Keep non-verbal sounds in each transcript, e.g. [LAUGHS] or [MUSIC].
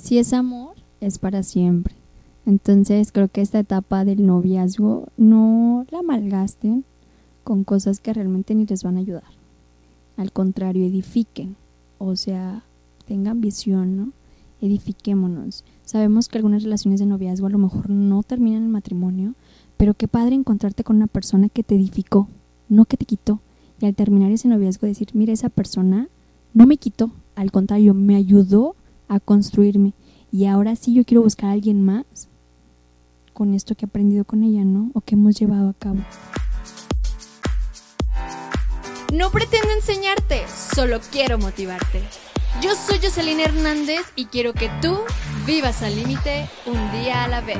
si es amor, es para siempre. Entonces creo que esta etapa del noviazgo no la malgasten con cosas que realmente ni les van a ayudar. Al contrario, edifiquen. O sea, tengan visión, ¿no? Edifiquémonos. Sabemos que algunas relaciones de noviazgo a lo mejor no terminan en matrimonio, pero qué padre encontrarte con una persona que te edificó, no que te quitó. Y al terminar ese noviazgo decir, mira, esa persona no me quitó, al contrario, me ayudó a construirme. Y ahora sí yo quiero buscar a alguien más con esto que he aprendido con ella, ¿no? O que hemos llevado a cabo. No pretendo enseñarte, solo quiero motivarte. Yo soy Jocelyn Hernández y quiero que tú vivas al límite un día a la vez.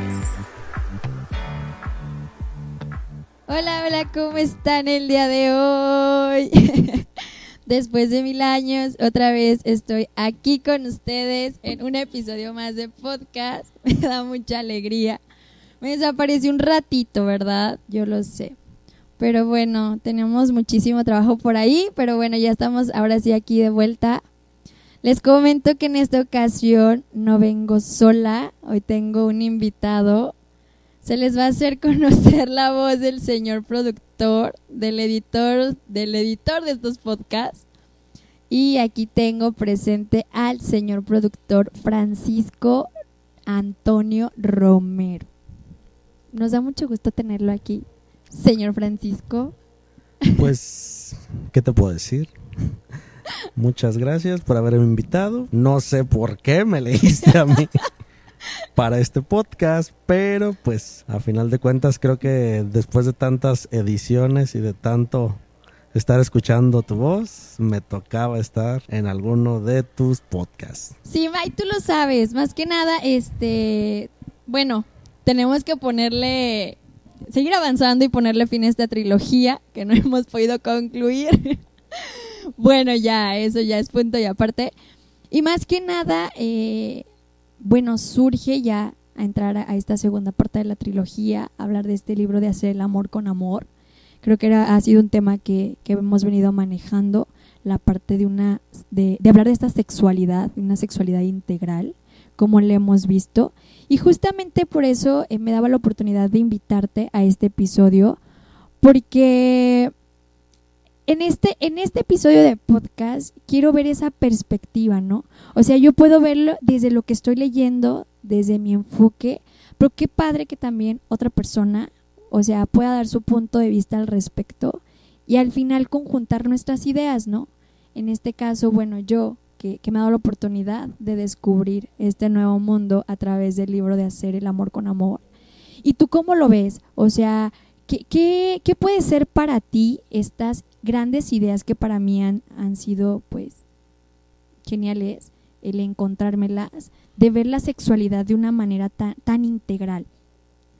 Hola, hola, ¿cómo están el día de hoy? [LAUGHS] Después de mil años, otra vez estoy aquí con ustedes en un episodio más de podcast. [LAUGHS] Me da mucha alegría. Me desapareció un ratito, ¿verdad? Yo lo sé. Pero bueno, tenemos muchísimo trabajo por ahí, pero bueno, ya estamos ahora sí aquí de vuelta. Les comento que en esta ocasión no vengo sola, hoy tengo un invitado se les va a hacer conocer la voz del señor productor, del editor, del editor de estos podcasts. Y aquí tengo presente al señor productor Francisco Antonio Romero. Nos da mucho gusto tenerlo aquí, señor Francisco. Pues, ¿qué te puedo decir? Muchas gracias por haberme invitado. No sé por qué me leíste a mí. [LAUGHS] para este podcast, pero pues a final de cuentas creo que después de tantas ediciones y de tanto estar escuchando tu voz, me tocaba estar en alguno de tus podcasts. Sí, May, tú lo sabes, más que nada, este, bueno, tenemos que ponerle, seguir avanzando y ponerle fin a esta trilogía que no [LAUGHS] hemos podido concluir. [LAUGHS] bueno, ya, eso ya es punto y aparte. Y más que nada, eh, bueno, surge ya a entrar a, esta segunda parte de la trilogía, hablar de este libro de hacer el amor con amor. Creo que ha sido un tema que, hemos venido manejando, la parte de una, de, hablar de esta sexualidad, una sexualidad integral, como le hemos visto. Y justamente por eso eh, me daba la oportunidad de invitarte a este episodio, porque en este, en este episodio de podcast quiero ver esa perspectiva, ¿no? O sea, yo puedo verlo desde lo que estoy leyendo, desde mi enfoque, pero qué padre que también otra persona, o sea, pueda dar su punto de vista al respecto y al final conjuntar nuestras ideas, ¿no? En este caso, bueno, yo que, me ha dado la oportunidad de descubrir este nuevo mundo a través del libro de Hacer el Amor con Amor. ¿Y tú cómo lo ves? O sea, ¿qué, puede ser para ti estas grandes ideas que para mí han, han sido pues geniales, el encontrármelas, de ver la sexualidad de una manera tan, tan integral.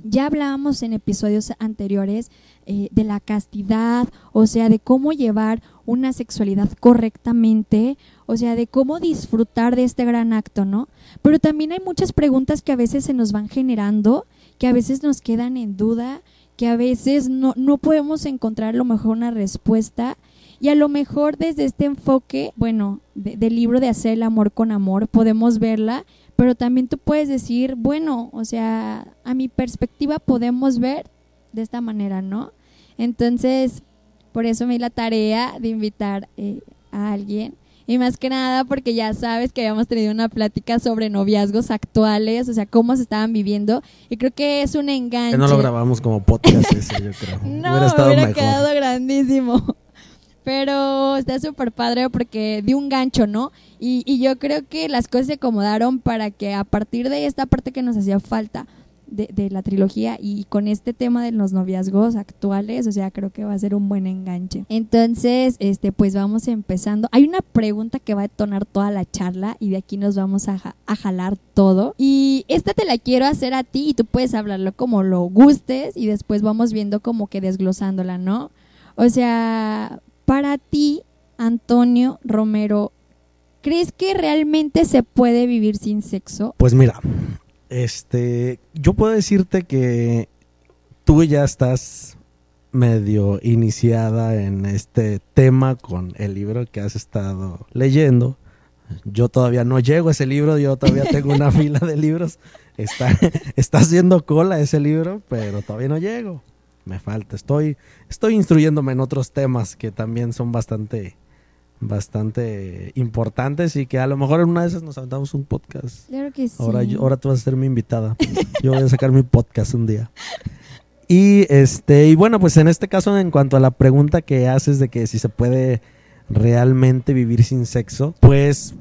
Ya hablábamos en episodios anteriores eh, de la castidad, o sea, de cómo llevar una sexualidad correctamente, o sea, de cómo disfrutar de este gran acto, ¿no? Pero también hay muchas preguntas que a veces se nos van generando, que a veces nos quedan en duda que a veces no, no podemos encontrar a lo mejor una respuesta y a lo mejor desde este enfoque, bueno, del libro de hacer el amor con amor, podemos verla, pero también tú puedes decir, bueno, o sea, a mi perspectiva podemos ver de esta manera, ¿no? Entonces, por eso me di la tarea de invitar eh, a alguien y más que nada porque ya sabes que habíamos tenido una plática sobre noviazgos actuales, o sea, cómo se estaban viviendo. Y creo que es un enganche. no lo grabamos como podcast ese, yo creo. [LAUGHS] no, hubiera, hubiera quedado grandísimo. Pero está súper padre porque dio un gancho, ¿no? Y, y yo creo que las cosas se acomodaron para que a partir de esta parte que nos hacía falta, de, la trilogía y con este tema de los noviazgos actuales, o sea, creo que va a ser un buen enganche. Entonces, este, pues vamos empezando. Hay una pregunta que va a detonar toda la charla y de aquí nos vamos a, a jalar todo. Y esta te la quiero hacer a ti y tú puedes hablarlo como lo gustes y después vamos viendo como que desglosándola, ¿no? O sea, para ti, Antonio Romero, ¿crees que realmente se puede vivir sin sexo? Pues mira, este, yo puedo decirte que tú ya estás medio iniciada en este tema con el libro que has estado leyendo. Yo todavía no llego a ese libro, yo todavía tengo una [LAUGHS] fila de libros. Está, está haciendo cola ese libro, pero todavía no llego. Me falta. Estoy, estoy instruyéndome en otros temas que también son bastante, bastante importantes y que a lo mejor en una de esas nos aventamos un podcast. Claro que sí. Ahora, yo- ahora tú vas a ser mi invitada. Yo voy a sacar mi podcast un día. Y este, y bueno, pues en este caso, en cuanto a la pregunta que haces de que si se puede realmente vivir sin sexo, pues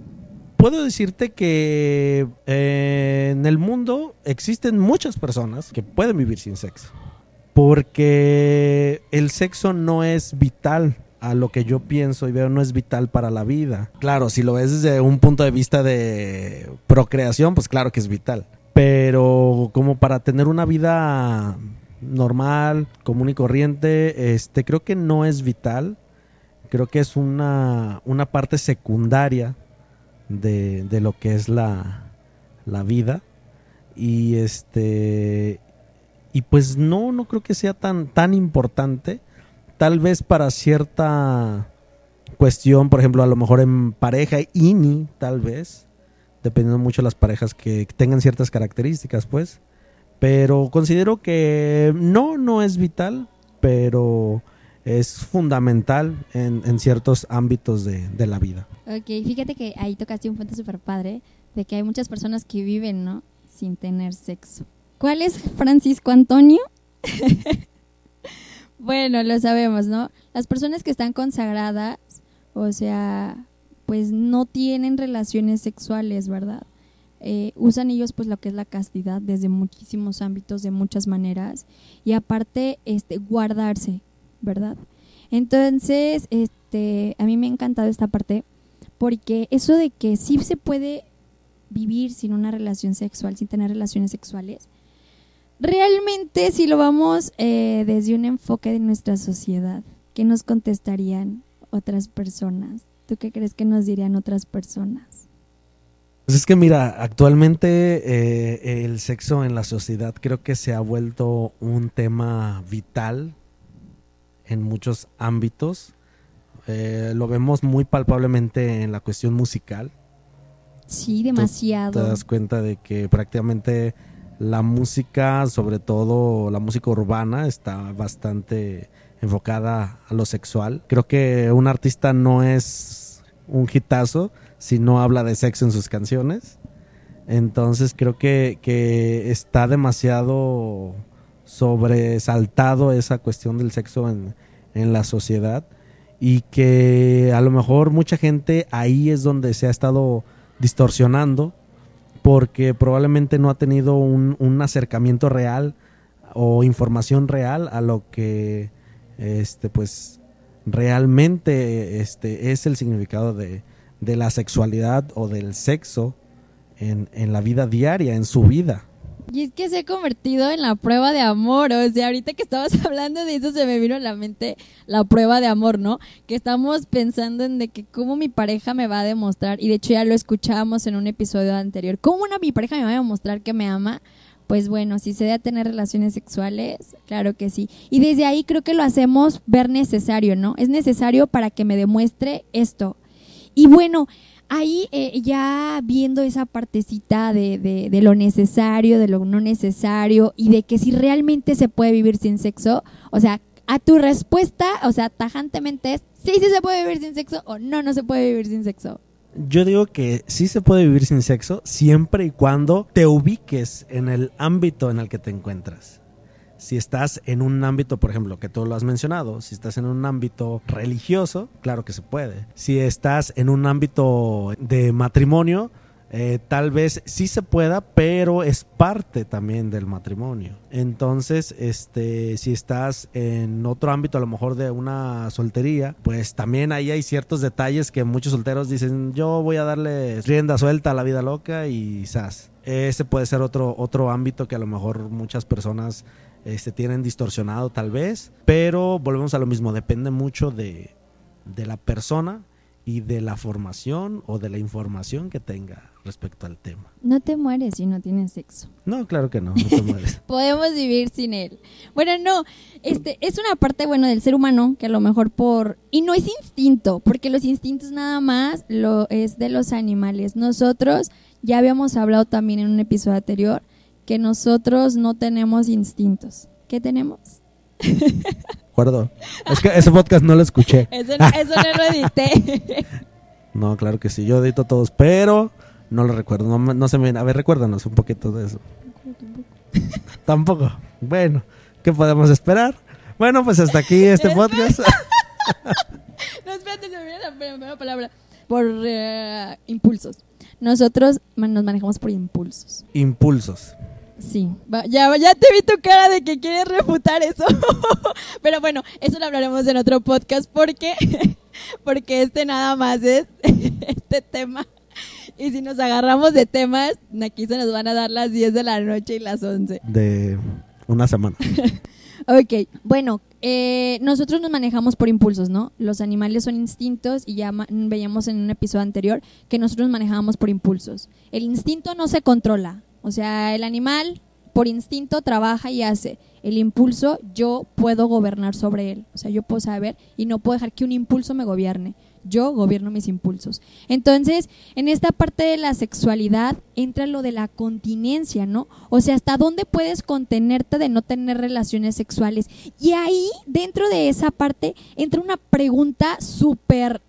puedo decirte que eh, en el mundo existen muchas personas que pueden vivir sin sexo. Porque el sexo no es vital a lo que yo pienso y veo no es vital para la vida. Claro, si lo ves desde un punto de vista de procreación, pues claro que es vital. Pero como para tener una vida normal, común y corriente, este creo que no es vital. Creo que es una, una parte secundaria de, de lo que es la, la vida. Y este y pues no, no creo que sea tan, tan importante. Tal vez para cierta cuestión, por ejemplo, a lo mejor en pareja, INI, tal vez, dependiendo mucho de las parejas que tengan ciertas características, pues. Pero considero que no, no es vital, pero es fundamental en, ciertos ámbitos de, de la vida. Ok, fíjate que ahí tocaste un punto súper padre de que hay muchas personas que viven, ¿no? Sin tener sexo. ¿Cuál es Francisco Antonio? [LAUGHS] bueno, lo sabemos, ¿no? Las personas que están consagradas, o sea, pues no tienen relaciones sexuales, ¿verdad? Eh, usan ellos pues lo que es la castidad desde muchísimos ámbitos, de muchas maneras, y aparte, este, guardarse, ¿verdad? Entonces, este, a mí me ha encantado esta parte porque eso de que sí se puede vivir sin una relación sexual, sin tener relaciones sexuales, realmente si lo vamos eh, desde un enfoque de nuestra sociedad, ¿qué nos contestarían otras personas? ¿Tú qué crees que nos dirían otras personas? Pues es que mira, actualmente eh, el sexo en la sociedad creo que se ha vuelto un tema vital en muchos ámbitos. Eh, lo vemos muy palpablemente en la cuestión musical. Sí, Te demasiado. das cuenta de que prácticamente la música, sobre todo la música urbana, está bastante enfocada a lo sexual. Creo que un artista no es un hitazo si no habla de sexo en sus canciones. Entonces creo que, que está demasiado sobresaltado esa cuestión del sexo en, en la sociedad y que a lo mejor mucha gente ahí es donde se ha estado distorsionando porque probablemente no ha tenido un, un acercamiento real o información real a lo que este pues realmente este es el significado de, de la sexualidad o del sexo en, en la vida diaria, en su vida. Y es que se ha convertido en la prueba de amor. O sea, ahorita que estabas [LAUGHS] hablando de eso se me vino a la mente la prueba de amor, ¿no? Que estamos pensando en de que cómo mi pareja me va a demostrar, y de hecho ya lo escuchábamos en un episodio anterior, cómo una mi pareja me va a demostrar que me ama. Pues bueno, si se a tener relaciones sexuales, claro que sí. Y desde ahí creo que lo hacemos ver necesario, ¿no? Es necesario para que me demuestre esto. Y bueno, ahí eh, ya viendo esa partecita de, de, de, lo necesario, de lo no necesario y de que si realmente se puede vivir sin sexo, o sea, a tu respuesta, o sea, tajantemente es sí, sí se puede vivir sin sexo o no, no se puede vivir sin sexo. Yo digo que sí se puede vivir sin sexo siempre y cuando te ubiques en el ámbito en el que te encuentras. Si estás en un ámbito, por ejemplo, que tú lo has mencionado, si estás en un ámbito religioso, claro que se puede. Si estás en un ámbito de matrimonio, eh, tal vez sí se pueda, pero es parte también del matrimonio. Entonces, este, si estás en otro ámbito, a lo mejor de una soltería, pues también ahí hay ciertos detalles que muchos solteros dicen, yo voy a darle rienda suelta a la vida loca y sas. Ese puede ser otro, otro ámbito que a lo mejor muchas personas este, tienen distorsionado tal vez, pero volvemos a lo mismo, depende mucho de, de la persona y de la formación o de la información que tenga respecto al tema. No te mueres si no tienes sexo. No, claro que no, no te mueres. [LAUGHS] Podemos vivir sin él. Bueno, no, este es una parte bueno del ser humano que a lo mejor por y no es instinto, porque los instintos nada más lo es de los animales. Nosotros ya habíamos hablado también en un episodio anterior que nosotros no tenemos instintos. ¿Qué tenemos? [LAUGHS] acuerdo. Es que ese podcast no lo escuché. [LAUGHS] Eso, no- eso no lo edité. [LAUGHS] No, claro que sí, yo edito todos, pero no lo recuerdo. No, no se me. A ver, recuérdanos un poquito de eso. Tampoco. Bueno, ¿qué podemos esperar? Bueno, pues hasta aquí este podcast. No, espérate, se me viene la primera palabra. Por eh, impulsos. Nosotros nos manejamos por impulsos. Impulsos. Sí, va- ya, ya te vi tu cara de que quieres refutar eso. [LAUGHS] Pero bueno, eso lo hablaremos en otro podcast porque, [LAUGHS] porque este nada más es [LAUGHS] este tema. Y si nos agarramos de temas, aquí se nos van a dar las 10 de la noche y las 11. De una semana. Ok, bueno, eh, nosotros nos manejamos por impulsos, ¿no? Los animales son instintos y ya veíamos en un episodio anterior que nosotros nos manejábamos por impulsos. El instinto no se controla, o sea, el animal por instinto trabaja y hace. El impulso yo puedo gobernar sobre él, o sea, yo puedo saber y no puedo dejar que un impulso me gobierne. Yo gobierno mis impulsos. Entonces, en esta parte de la sexualidad entra lo de la continencia, ¿no? O sea, hasta dónde puedes contenerte de no tener relaciones sexuales. Y ahí, dentro de esa parte, entra una pregunta súper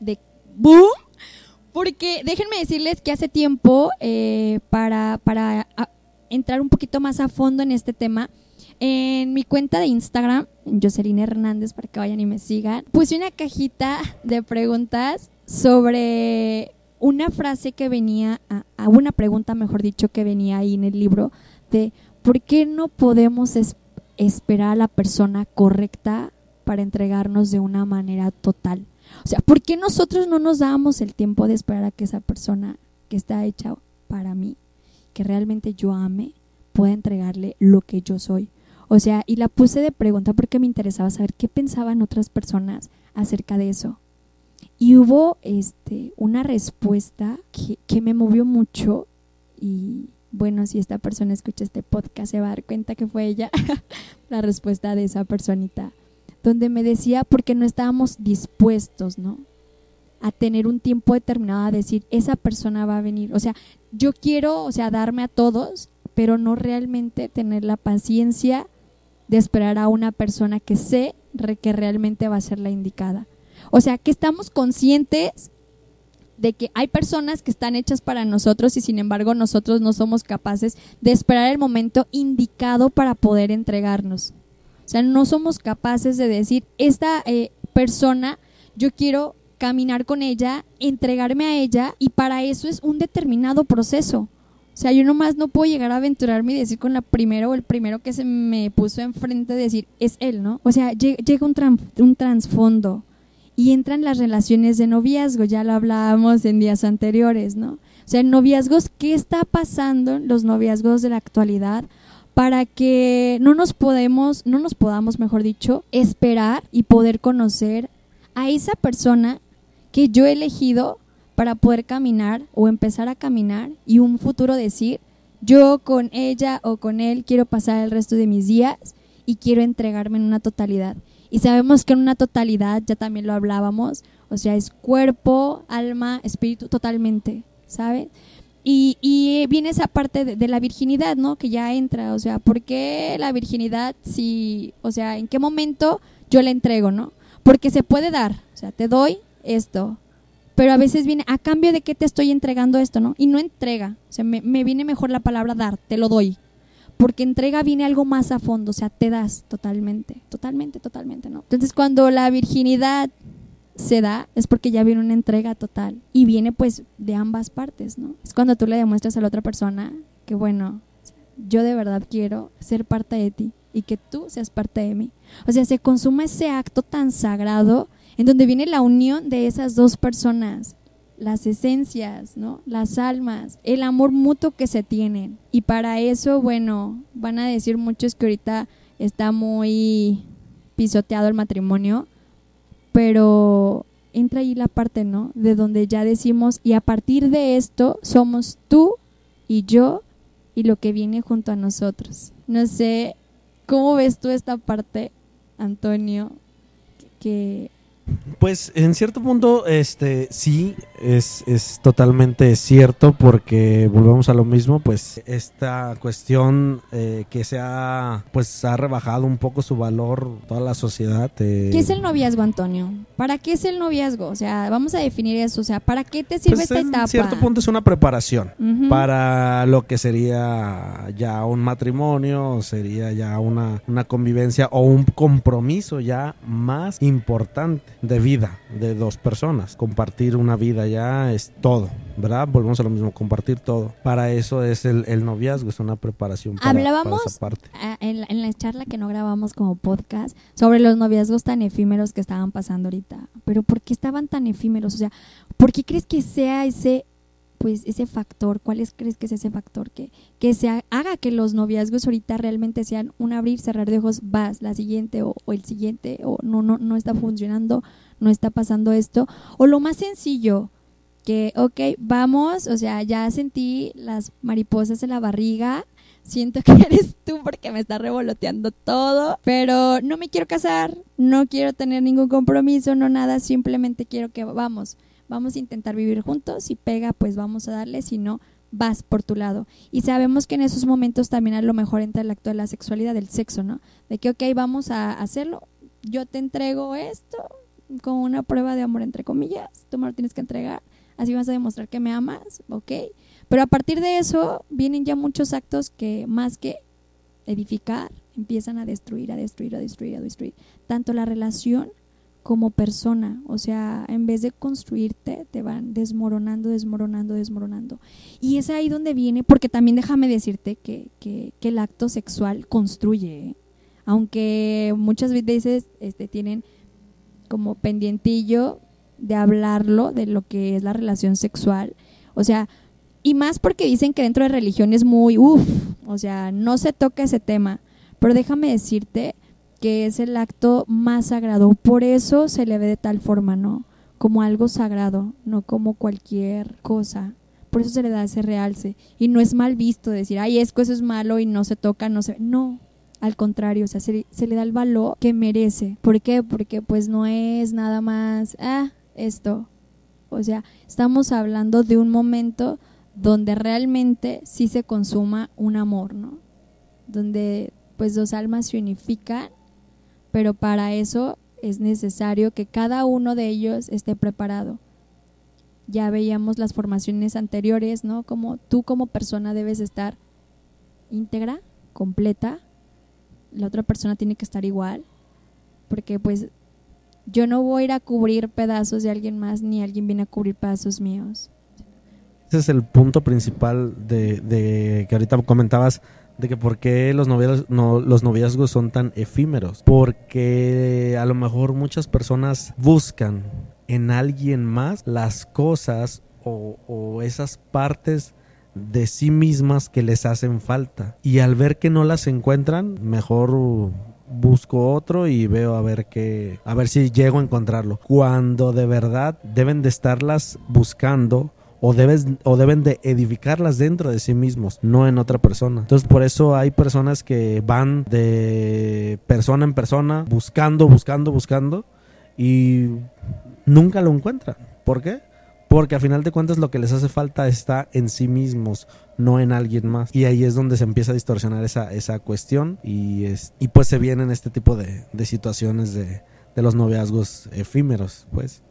de boom. Porque déjenme decirles que hace tiempo, eh, para, para entrar un poquito más a fondo en este tema, en mi cuenta de Instagram, Jocelyn Hernández, para que vayan y me sigan, puse una cajita de preguntas sobre una frase que venía, a, una pregunta, mejor dicho, que venía ahí en el libro, de ¿por qué no podemos es- esperar a la persona correcta para entregarnos de una manera total? O sea, ¿por qué nosotros no nos damos el tiempo de esperar a que esa persona que está hecha para mí, que realmente yo ame, pueda entregarle lo que yo soy? O sea, y la puse de pregunta porque me interesaba saber qué pensaban otras personas acerca de eso. Y hubo este una respuesta que, que me movió mucho y bueno, si esta persona escucha este podcast se va a dar cuenta que fue ella [LAUGHS] la respuesta de esa personita, donde me decía porque no estábamos dispuestos, ¿no? A tener un tiempo determinado a decir, esa persona va a venir. O sea, yo quiero, o sea, darme a todos, pero no realmente tener la paciencia de esperar a una persona que sé que realmente va a ser la indicada. O sea, que estamos conscientes de que hay personas que están hechas para nosotros y sin embargo nosotros no somos capaces de esperar el momento indicado para poder entregarnos. O sea, no somos capaces de decir, esta eh, persona, yo quiero caminar con ella, entregarme a ella y para eso es un determinado proceso. O sea, yo nomás no puedo llegar a aventurarme y decir con la primera o el primero que se me puso enfrente decir, es él, ¿no? O sea, lle- llega un, tran- un trasfondo y entran las relaciones de noviazgo, ya lo hablábamos en días anteriores, ¿no? O sea, noviazgos, ¿qué está pasando en los noviazgos de la actualidad para que no nos podemos, no nos podamos, mejor dicho, esperar y poder conocer a esa persona que yo he elegido para poder caminar o empezar a caminar y un futuro decir, yo con ella o con él quiero pasar el resto de mis días y quiero entregarme en una totalidad. Y sabemos que en una totalidad, ya también lo hablábamos, o sea, es cuerpo, alma, espíritu, totalmente, ¿sabes? Y, y viene esa parte de, la virginidad, ¿no? Que ya entra, o sea, ¿por qué la virginidad si, o sea, en qué momento yo la entrego, ¿no? Porque se puede dar, o sea, te doy esto, pero a veces viene a cambio de qué te estoy entregando esto, ¿no? Y no entrega, o sea, me, me viene mejor la palabra dar, te lo doy, porque entrega viene algo más a fondo, o sea, te das totalmente, totalmente, totalmente, ¿no? Entonces, cuando la virginidad se da, es porque ya viene una entrega total y viene pues de ambas partes, ¿no? Es cuando tú le demuestras a la otra persona que, bueno, yo de verdad quiero ser parte de ti y que tú seas parte de mí. O sea, se consuma ese acto tan sagrado en donde viene la unión de esas dos personas, las esencias, ¿no? Las almas, el amor mutuo que se tienen. Y para eso, bueno, van a decir muchos que ahorita está muy pisoteado el matrimonio, pero entra ahí la parte, ¿no? De donde ya decimos, y a partir de esto somos tú y yo y lo que viene junto a nosotros. No sé, ¿cómo ves tú esta parte, Antonio? Que pues en cierto punto, este, sí, es, es totalmente cierto porque volvemos a lo mismo, pues esta cuestión eh, que se ha, pues ha rebajado un poco su valor toda la sociedad. Eh. ¿Qué es el noviazgo, Antonio? ¿Para qué es el noviazgo? O sea, vamos a definir eso, o sea, ¿para qué te sirve pues, esta etapa? En cierto punto es una preparación para lo que sería ya un matrimonio, sería ya una, una convivencia o un compromiso ya más importante de vida de dos personas. Compartir una vida ya es todo, ¿verdad? Volvemos a lo mismo, compartir todo. Para eso es el, noviazgo, es una preparación para, Hablábamos esa parte. En, en la charla que no grabamos como podcast sobre los noviazgos tan efímeros que estaban pasando ahorita. Pero ¿por qué estaban tan efímeros? O sea, ¿por qué crees que sea ese pues ese factor, ¿cuál es, crees que es ese factor que, que se haga que los noviazgos ahorita realmente sean un abrir, cerrar de ojos, vas, la siguiente o, el siguiente, o no, no, no está funcionando, no está pasando esto, o lo más sencillo, que, ok, vamos, o sea, ya sentí las mariposas en la barriga, siento que [LAUGHS] eres tú porque me está revoloteando todo, pero no me quiero casar, no quiero tener ningún compromiso, no nada, simplemente quiero que vamos vamos a intentar vivir juntos, si pega, pues vamos a darle, si no, vas por tu lado. Y sabemos que en esos momentos también a lo mejor entra el acto de la sexualidad, del sexo, ¿no? De que, ok, vamos a hacerlo, yo te entrego esto con una prueba de amor, entre comillas, tú me lo tienes que entregar, así vas a demostrar que me amas, ok. Pero a partir de eso vienen ya muchos actos que más que edificar, empiezan a destruir, a destruir, a destruir, a destruir, tanto la relación como persona. O sea, en vez de construirte, te van desmoronando, desmoronando, desmoronando. Y es ahí donde viene, porque también déjame decirte que, que, el acto sexual construye. ¿eh? Aunque muchas veces este, tienen como pendientillo de hablarlo, de lo que es la relación sexual. O sea, y más porque dicen que dentro de religión es muy, uff, o sea, no se toca ese tema. Pero déjame decirte que es el acto más sagrado. Por eso se le ve de tal forma, ¿no? Como algo sagrado, no como cualquier cosa. Por eso se le da ese realce. Y no es mal visto decir, ay, es que eso es malo y no se toca, no se... No, al contrario, o sea, se, se, le da el valor que merece. ¿Por qué? Porque pues no es nada más, ah, esto. O sea, estamos hablando de un momento donde realmente sí se consuma un amor, ¿no? Donde pues dos almas se unifican pero para eso es necesario que cada uno de ellos esté preparado. Ya veíamos las formaciones anteriores, ¿no? Como tú como persona debes estar íntegra, completa, la otra persona tiene que estar igual, porque pues yo no voy a ir a cubrir pedazos de alguien más, ni alguien viene a cubrir pedazos míos. Ese es el punto principal de, que ahorita comentabas de que por qué los noviazgos, no, los noviazgos son tan efímeros. Porque a lo mejor muchas personas buscan en alguien más las cosas o, esas partes de sí mismas que les hacen falta. Y al ver que no las encuentran, mejor busco otro y veo a ver qué, a ver si llego a encontrarlo. Cuando de verdad deben de estarlas buscando o, debes, o deben de edificarlas dentro de sí mismos, no en otra persona. Entonces por eso hay personas que van de persona en persona buscando, buscando, buscando y nunca lo encuentran. ¿Por qué? Porque a final de cuentas lo que les hace falta está en sí mismos, no en alguien más. Y ahí es donde se empieza a distorsionar esa, esa cuestión y, es, y pues se vienen este tipo de, de situaciones de, de los noviazgos efímeros, pues.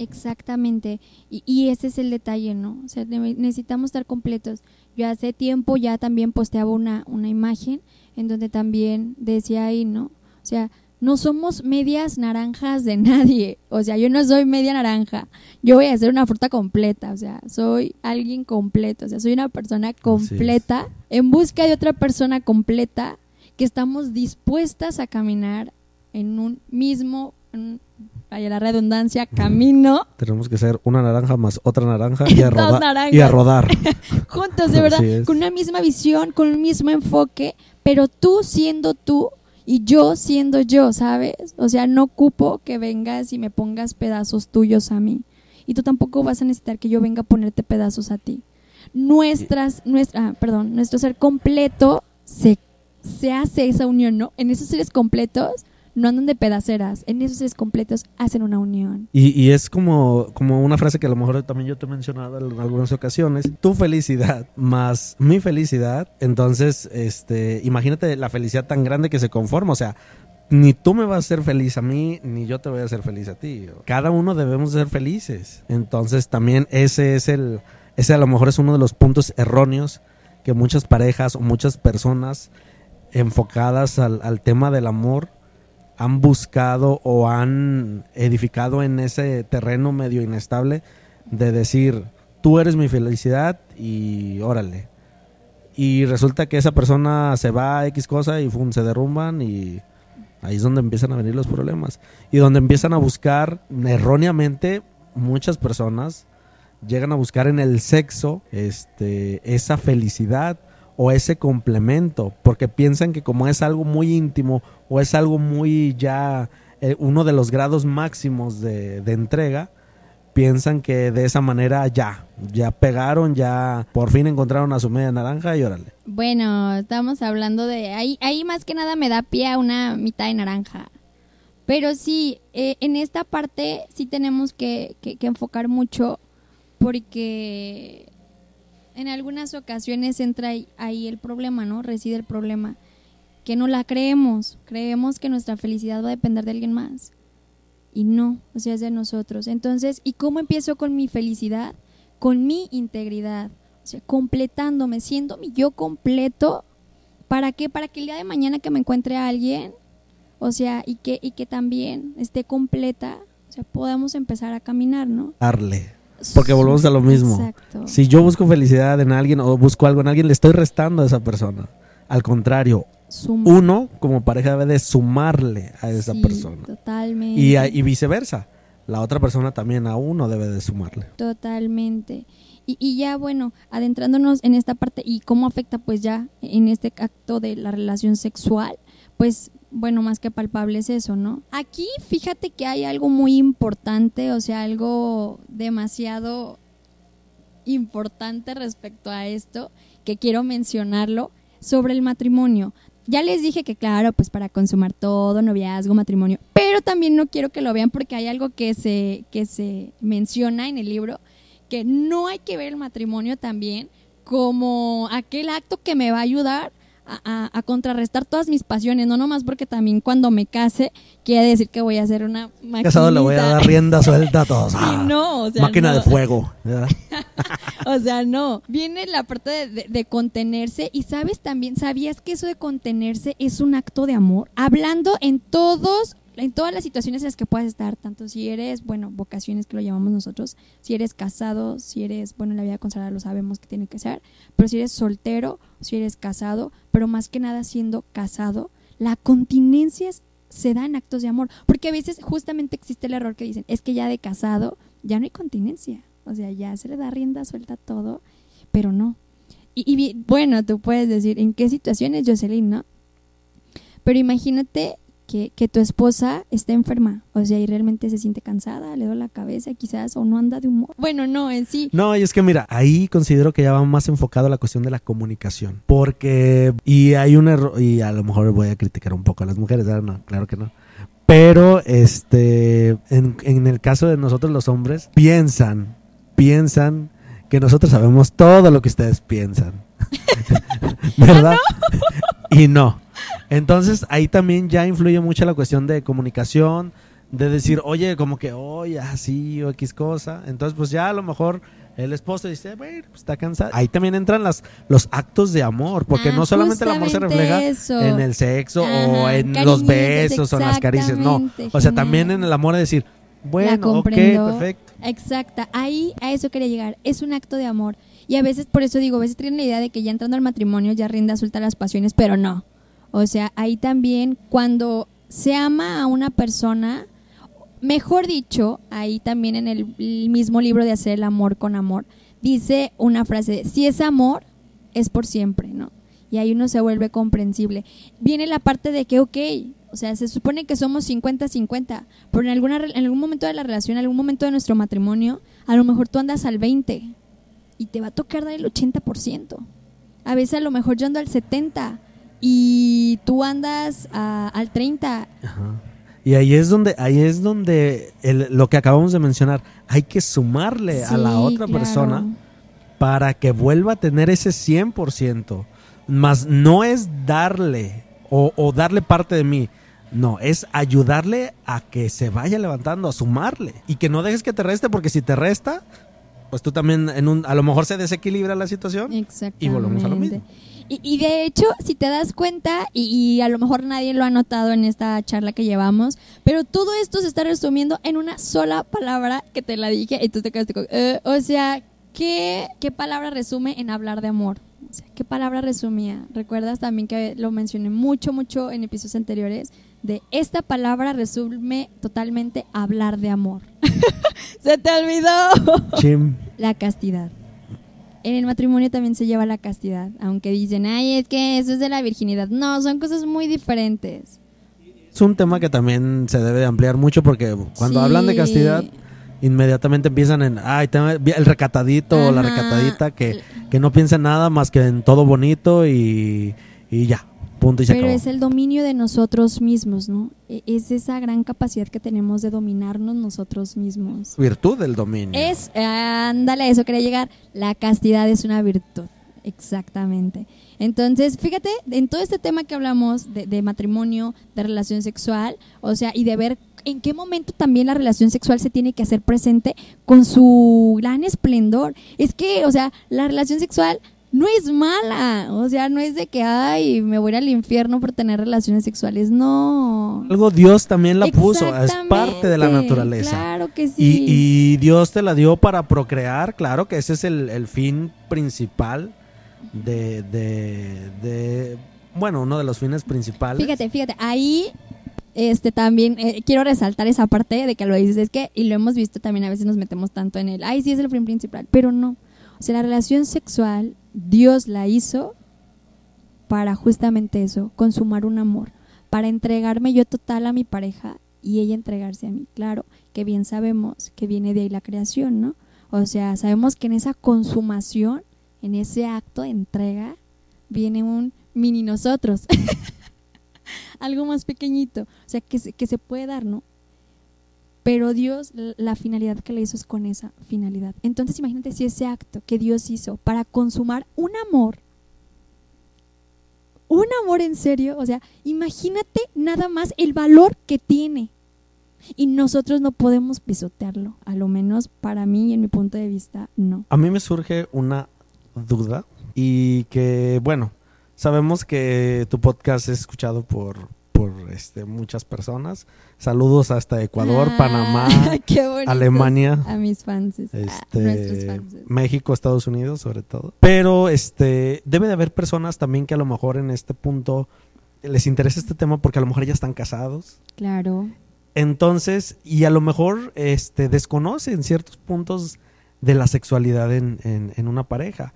Exactamente. Y, y, ese es el detalle, ¿no? O sea, necesitamos estar completos. Yo hace tiempo ya también posteaba una, una imagen en donde también decía ahí, ¿no? O sea, no somos medias naranjas de nadie. O sea, yo no soy media naranja. Yo voy a ser una fruta completa. O sea, soy alguien completo. O sea, soy una persona completa en busca de otra persona completa que estamos dispuestas a caminar en un mismo, vaya la redundancia, camino. [LAUGHS] Tenemos que ser una naranja más otra naranja [LAUGHS] y a, rodar y a rodar. [LAUGHS] Juntos, de verdad, con una misma visión, con un mismo enfoque, pero tú siendo tú Y yo siendo yo, ¿sabes? O sea, no ocupo que vengas y me pongas pedazos tuyos a mí. Y tú tampoco vas a necesitar que yo venga a ponerte pedazos a ti. Nuestras, nuestra, ah, perdón, nuestro ser completo se, se hace esa unión, ¿no? En esos seres completos no andan de pedaceras, en esos seres completos hacen una unión. Y, y es como, como una frase que a lo mejor también yo te he mencionado en algunas ocasiones. Tu felicidad más mi felicidad. Entonces, este, imagínate la felicidad tan grande que se conforma. O sea, ni tú me vas a hacer feliz a mí, ni yo te voy a hacer feliz a ti. Cada uno debemos ser felices. Entonces, también ese es el, ese a lo mejor es uno de los puntos erróneos que muchas parejas o muchas personas enfocadas al, al tema del amor han buscado o han edificado en ese terreno medio inestable de decir, tú eres mi felicidad y órale. Y resulta que esa persona se va a X cosa y se derrumban y ahí es donde empiezan a venir los problemas. Y donde empiezan a buscar erróneamente muchas personas llegan a buscar en el sexo este esa felicidad o ese complemento, porque piensan que como es algo muy íntimo o es algo muy ya eh, uno de los grados máximos de, entrega, piensan que de esa manera ya, ya pegaron, ya por fin encontraron a su media naranja y órale. Bueno, estamos hablando de, ahí, ahí más que nada me da pie a una mitad de naranja. Pero sí, eh, en esta parte sí tenemos que, que enfocar mucho porque en algunas ocasiones entra ahí el problema, ¿no? Reside el problema. Que no la creemos. Creemos que nuestra felicidad va a depender de alguien más. Y no, o sea, es de nosotros. Entonces, ¿y cómo empiezo con mi felicidad? Con mi integridad. O sea, completándome, siendo mi yo completo. ¿Para qué? Para que el día de mañana que me encuentre a alguien, o sea, y que, y que también esté completa, o sea, podamos empezar a caminar, ¿no? Darle. Porque volvemos a lo mismo. Exacto. Si yo busco felicidad en alguien o busco algo en alguien, le estoy restando a esa persona. Al contrario, Suma. uno como pareja debe de sumarle a esa Sí, persona. Totalmente. Y, a- y viceversa. La otra persona también a uno debe de sumarle. Totalmente. Y, y ya, bueno, adentrándonos en esta parte y cómo afecta pues ya en este acto de la relación sexual, pues bueno, más que palpable es eso, ¿no? Aquí fíjate que hay algo muy importante, o sea, algo demasiado importante respecto a esto, que quiero mencionarlo, sobre el matrimonio. Ya les dije que claro, pues para consumar todo, noviazgo, matrimonio, pero también no quiero que lo vean porque hay algo que se, que se menciona en el libro, que no hay que ver el matrimonio también como aquel acto que me va a ayudar a, contrarrestar todas mis pasiones, no nomás porque también cuando me case quiere decir que voy a hacer una maquinita. Casado le voy a dar rienda [LAUGHS] suelta a todos. Ah, no, o sea, Máquina no. de fuego. [LAUGHS] O sea, no. Viene la parte de, de- de contenerse y sabes también, ¿sabías que eso de contenerse es un acto de amor? Hablando en todos, en todas las situaciones en las que puedas estar, tanto si eres, bueno, vocaciones que lo llamamos nosotros, si eres casado, si eres, bueno, en la vida consagrada lo sabemos que tiene que ser, pero si eres soltero, si eres casado, pero más que nada siendo casado, la continencia se da en actos de amor, porque a veces justamente existe el error que dicen, es que ya de casado ya no hay continencia, o sea, ya se le da rienda suelta todo, pero no. Y, bueno, tú puedes decir, ¿en qué situaciones, Jocelyn, no? Pero imagínate que, que tu esposa está enferma, o sea, y realmente se siente cansada, le duele la cabeza quizás, o no anda de humor. Bueno, no, en sí. No, y es que mira, ahí considero que ya va más enfocado a la cuestión de la comunicación. Porque, y hay un error, y a lo mejor voy a criticar un poco a las mujeres, ¿verdad? no, claro que no. Pero, este, en, en el caso de nosotros los hombres, piensan, piensan que nosotros sabemos todo lo que ustedes piensan. [LAUGHS] [LAUGHS] ¿Verdad? [LAUGHS] y no. Entonces ahí también ya influye mucho la cuestión de comunicación, de decir, oye, como que, oye, así o X cosa. Entonces, pues ya a lo mejor el esposo dice, bueno, pues está cansado. Ahí también entran las, los actos de amor, porque Ah, no solamente el amor se refleja eso. en el sexo o en los besos o en las caricias, no. O sea, también en el amor de decir, bueno, ok, perfecto. Exacta, ahí a eso quería llegar. Es un acto de amor. Y a veces, por eso digo, a veces tienen la idea de que ya entrando al matrimonio ya rinda suelta las pasiones, pero no. O sea, ahí también cuando se ama a una persona, mejor dicho, ahí también en el, mismo libro de Hacer el amor con amor, dice una frase, si es amor, es por siempre, ¿no? Y ahí uno se vuelve comprensible. Viene la parte de que, ok, o sea, se supone que somos 50-50, pero en, alguna, en algún momento de la relación, en algún momento de nuestro matrimonio, a lo mejor tú andas al 20 y te va a tocar dar el 80%. A veces a lo mejor yo ando al 70 y tú andas a- al 30. Ajá. Y ahí es donde, ahí es donde el- lo que acabamos de mencionar, hay que sumarle a la otra claro. persona para que vuelva a tener ese 100%. Más no es darle o, o darle parte de mí. No, es ayudarle a que se vaya levantando, a sumarle. Y que no dejes que te reste, porque si te resta, pues tú también en un, a lo mejor se desequilibra la situación. Y volvemos a lo mismo. Y, y de hecho, si te das cuenta, y, y a lo mejor nadie lo ha notado en esta charla que llevamos, pero todo esto se está resumiendo en una sola palabra que te la dije y tú te quedaste con... "Eh", o sea, ¿qué, ¿qué palabra resume en hablar de amor? O sea, ¿qué palabra resumía? ¿Recuerdas también que lo mencioné mucho, mucho en episodios anteriores? De esta palabra resume totalmente hablar de amor. [LAUGHS] ¡Se te olvidó! La castidad. En el matrimonio también se lleva la castidad, aunque dicen, ay, es que eso es de la virginidad. No, son cosas muy diferentes. Es un tema que también se debe de ampliar mucho porque cuando Sí. hablan de castidad, inmediatamente empiezan en, ay, el recatadito o la recatadita que, que no piensa en nada más que en todo bonito y, y ya, punto y se Pero acabó. es el dominio de nosotros mismos, ¿no? E- Es esa gran capacidad que tenemos de dominarnos nosotros mismos. Virtud del dominio. Es, ándale, a eso quería llegar. La castidad es una virtud, exactamente. Entonces, fíjate, en todo este tema que hablamos de, de matrimonio, de relación sexual, o sea, y de ver en qué momento también la relación sexual se tiene que hacer presente con su gran esplendor. Es que, o sea, la relación sexual no es mala, o sea, no es de que, ay, me voy al infierno por tener relaciones sexuales, no. Algo Dios también la puso, es parte de la naturaleza. Claro que sí. Y, y Dios te la dio para procrear, claro que ese es el, el fin principal de, de, de- bueno, uno de los fines principales. Fíjate, fíjate, ahí este también eh, quiero resaltar esa parte de que lo dices, es que, y lo hemos visto también, a veces nos metemos tanto en el, ay, sí es el fin principal, pero no. O sea, la relación sexual, Dios la hizo para justamente eso, consumar un amor, para entregarme yo total a mi pareja y ella entregarse a mí. Claro, que bien sabemos que viene de ahí la creación, ¿no? O sea, sabemos que en esa consumación, en ese acto de entrega, viene un mini nosotros. [LAUGHS] Algo más pequeñito. O sea, que que se puede dar, ¿no? Pero Dios, la finalidad que le hizo es con esa finalidad. Entonces, imagínate si ese acto que Dios hizo para consumar un amor, un amor en serio, o sea, imagínate nada más el valor que tiene. Y nosotros no podemos pisotearlo, a lo menos para mí, en mi punto de vista, no. A mí me surge una duda y que, bueno, sabemos que tu podcast es escuchado por, por este, muchas personas. Saludos hasta Ecuador, Ah, Panamá. [LAUGHS] Alemania. A mis fans. a este, fans. México, Estados Unidos, sobre todo. Pero este debe de haber personas también que a lo mejor en este punto les interesa este tema porque a lo mejor ya están casados. Claro. Entonces, y a lo mejor este desconocen ciertos puntos de la sexualidad en, en- en una pareja.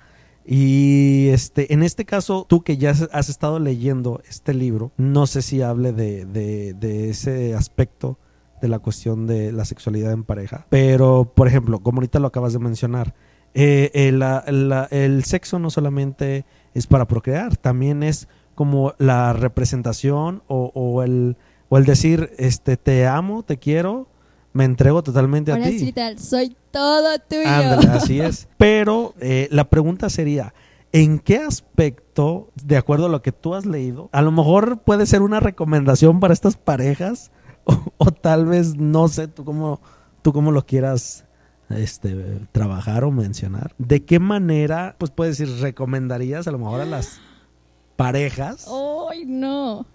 Y este, en este caso, tú que ya has- estado leyendo este libro, no sé si hable de, de- de ese aspecto de la cuestión de la sexualidad en pareja. Pero, por ejemplo, como ahorita lo acabas de mencionar, eh, eh, el sexo no solamente es para procrear, también es como la representación o, o el, o el decir, este, te amo, te quiero, me entrego totalmente Ahora a sí, ti. soy todo tuyo. Ándale, [LAUGHS] así es. Pero eh, la pregunta sería, ¿en qué aspecto, de acuerdo a lo que tú has leído, a lo mejor puede ser una recomendación para estas parejas [LAUGHS] o, o tal vez no sé tú cómo tú cómo lo quieras este trabajar o mencionar? ¿De qué manera, pues puedes decir, recomendarías a lo mejor a las parejas ¡Ay, no!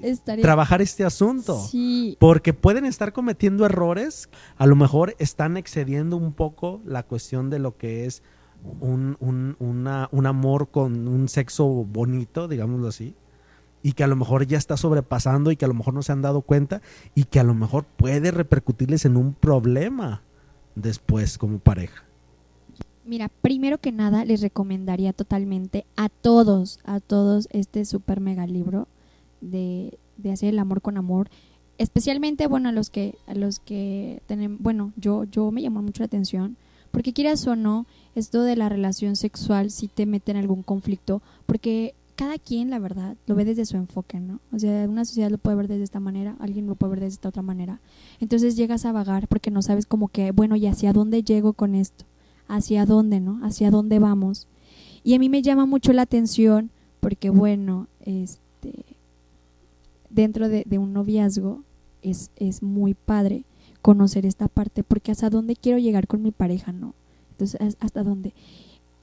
Estaría... trabajar este asunto? Sí. Porque pueden estar cometiendo errores, a lo mejor están excediendo un poco la cuestión de lo que es un, un- una- un amor con un sexo bonito, digámoslo así, y que a lo mejor ya está sobrepasando y que a lo mejor no se han dado cuenta y que a lo mejor puede repercutirles en un problema después como pareja. Mira, primero que nada les recomendaría totalmente a todos, a todos este super mega libro de, de hacer el amor con amor. Especialmente, bueno, a los que, a los que tienen, bueno, yo, yo me llamó mucho la atención, porque quieras o no, esto de la relación sexual si te mete en algún conflicto, porque cada quien, la verdad, lo ve desde su enfoque, ¿no? O sea, una sociedad lo puede ver desde esta manera, alguien lo puede ver desde esta otra manera. Entonces llegas a vagar porque no sabes como que, bueno, ¿y hacia dónde llego con esto? ¿Hacia dónde, no? ¿Hacia dónde vamos? Y a mí me llama mucho la atención porque, bueno, este, dentro de, de un noviazgo es, es muy padre conocer esta parte porque hasta dónde quiero llegar con mi pareja, ¿no? Entonces, ¿hasta dónde?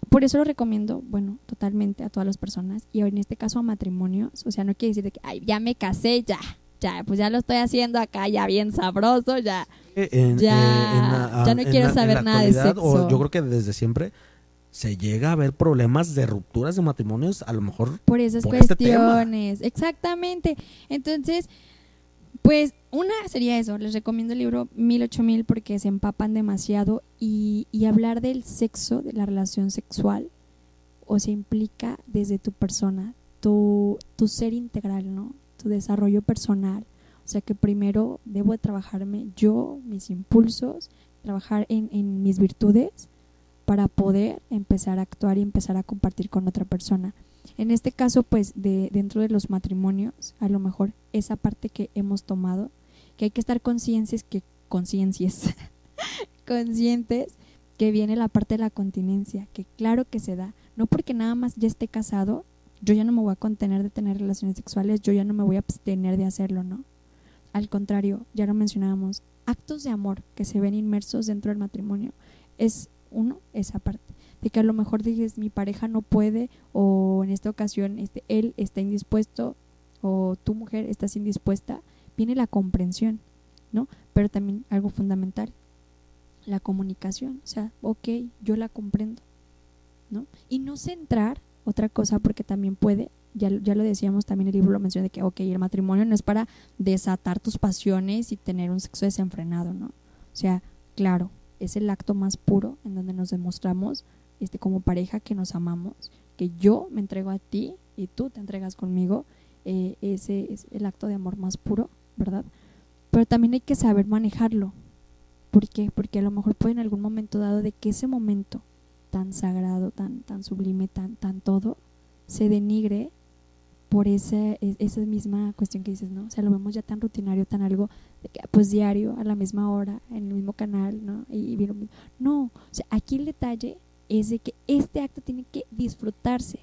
Por eso lo recomiendo, bueno, totalmente a todas las personas y en este caso a matrimonios. O sea, no quiere decir que, ay, ya me casé, ya, ya, pues ya lo estoy haciendo acá, ya bien sabroso, ya. En- Ya, en la- ya no quiero la- saber nada de actualidad, o sexo. yo creo que desde siempre se llega a ver problemas de rupturas de matrimonios, a lo mejor por esas por este cuestiones. Exactamente. Entonces, pues una sería eso, les recomiendo el libro Mil ocho mil porque se empapan demasiado y, y hablar del sexo, de la relación sexual, o se implica desde tu persona, tu, tu ser integral, ¿no? Tu desarrollo personal. O sea que primero debo de trabajarme yo, mis impulsos, trabajar en, en mis virtudes para poder empezar a actuar y empezar a compartir con otra persona. En este caso, pues, de, dentro de los matrimonios, a lo mejor esa parte que hemos tomado, que hay que estar conscientes que, conciencias, [LAUGHS] conscientes que viene la parte de la continencia, que claro que se da, no porque nada más ya esté casado, yo ya no me voy a contener de tener relaciones sexuales, yo ya no me voy a abstener de hacerlo, ¿no? Al contrario, ya lo mencionábamos, actos de amor que se ven inmersos dentro del matrimonio, es uno, esa parte de que a lo mejor dices mi pareja no puede o en esta ocasión este, él está indispuesto o tu mujer estás indispuesta, viene la comprensión, ¿no? Pero también algo fundamental, la comunicación, o sea, ok, yo la comprendo, ¿no? Y no centrar otra cosa porque también puede, ya, ya lo decíamos también el libro lo menciona de que, ok, el matrimonio no es para desatar tus pasiones y tener un sexo desenfrenado, ¿no? O sea, claro, es el acto más puro en donde nos demostramos este, como pareja que nos amamos, que yo me entrego a ti y tú te entregas conmigo, eh, ese es el acto de amor más puro, ¿verdad? Pero también hay que saber manejarlo. ¿Por qué? Porque a lo mejor puede en algún momento dado de que ese momento tan sagrado, tan, tan sublime, tan, tan todo, se denigre por ese, e- esa misma cuestión que dices, ¿no? O sea, lo vemos ya tan rutinario, tan algo, pues diario, a la misma hora, en el mismo canal, ¿no? Y, y. No, o sea, aquí el detalle es de que este acto tiene que disfrutarse,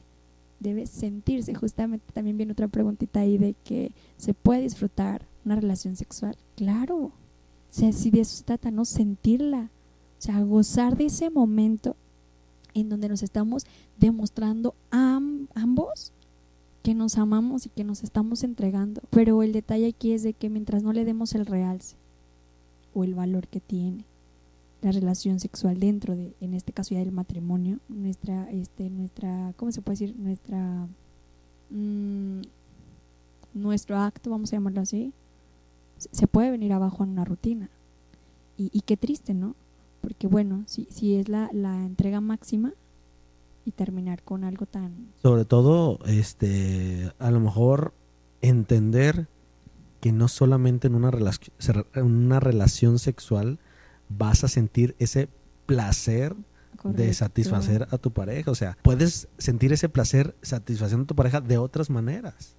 debe sentirse. Justamente también viene otra preguntita ahí de que se puede disfrutar una relación sexual. Claro, o sea, si de eso se trata, no sentirla, o sea, gozar de ese momento en donde nos estamos demostrando am- ambos que nos amamos y que nos estamos entregando. Pero el detalle aquí es de que mientras no le demos el realce o el valor que tiene la relación sexual dentro de, en este caso ya del matrimonio, nuestra, este, nuestra, ¿cómo se puede decir? Nuestra, mm, nuestro acto, vamos a llamarlo así, se- puede venir abajo en una rutina. Y, y qué triste, ¿no? Porque bueno, si, si es la, la entrega máxima y terminar con algo tan... Sobre todo, este, a lo mejor entender que no solamente en una, relac- en una relación sexual vas a sentir ese placer de satisfacer a tu pareja. O sea, puedes sentir ese placer satisfaciendo a tu pareja de otras maneras.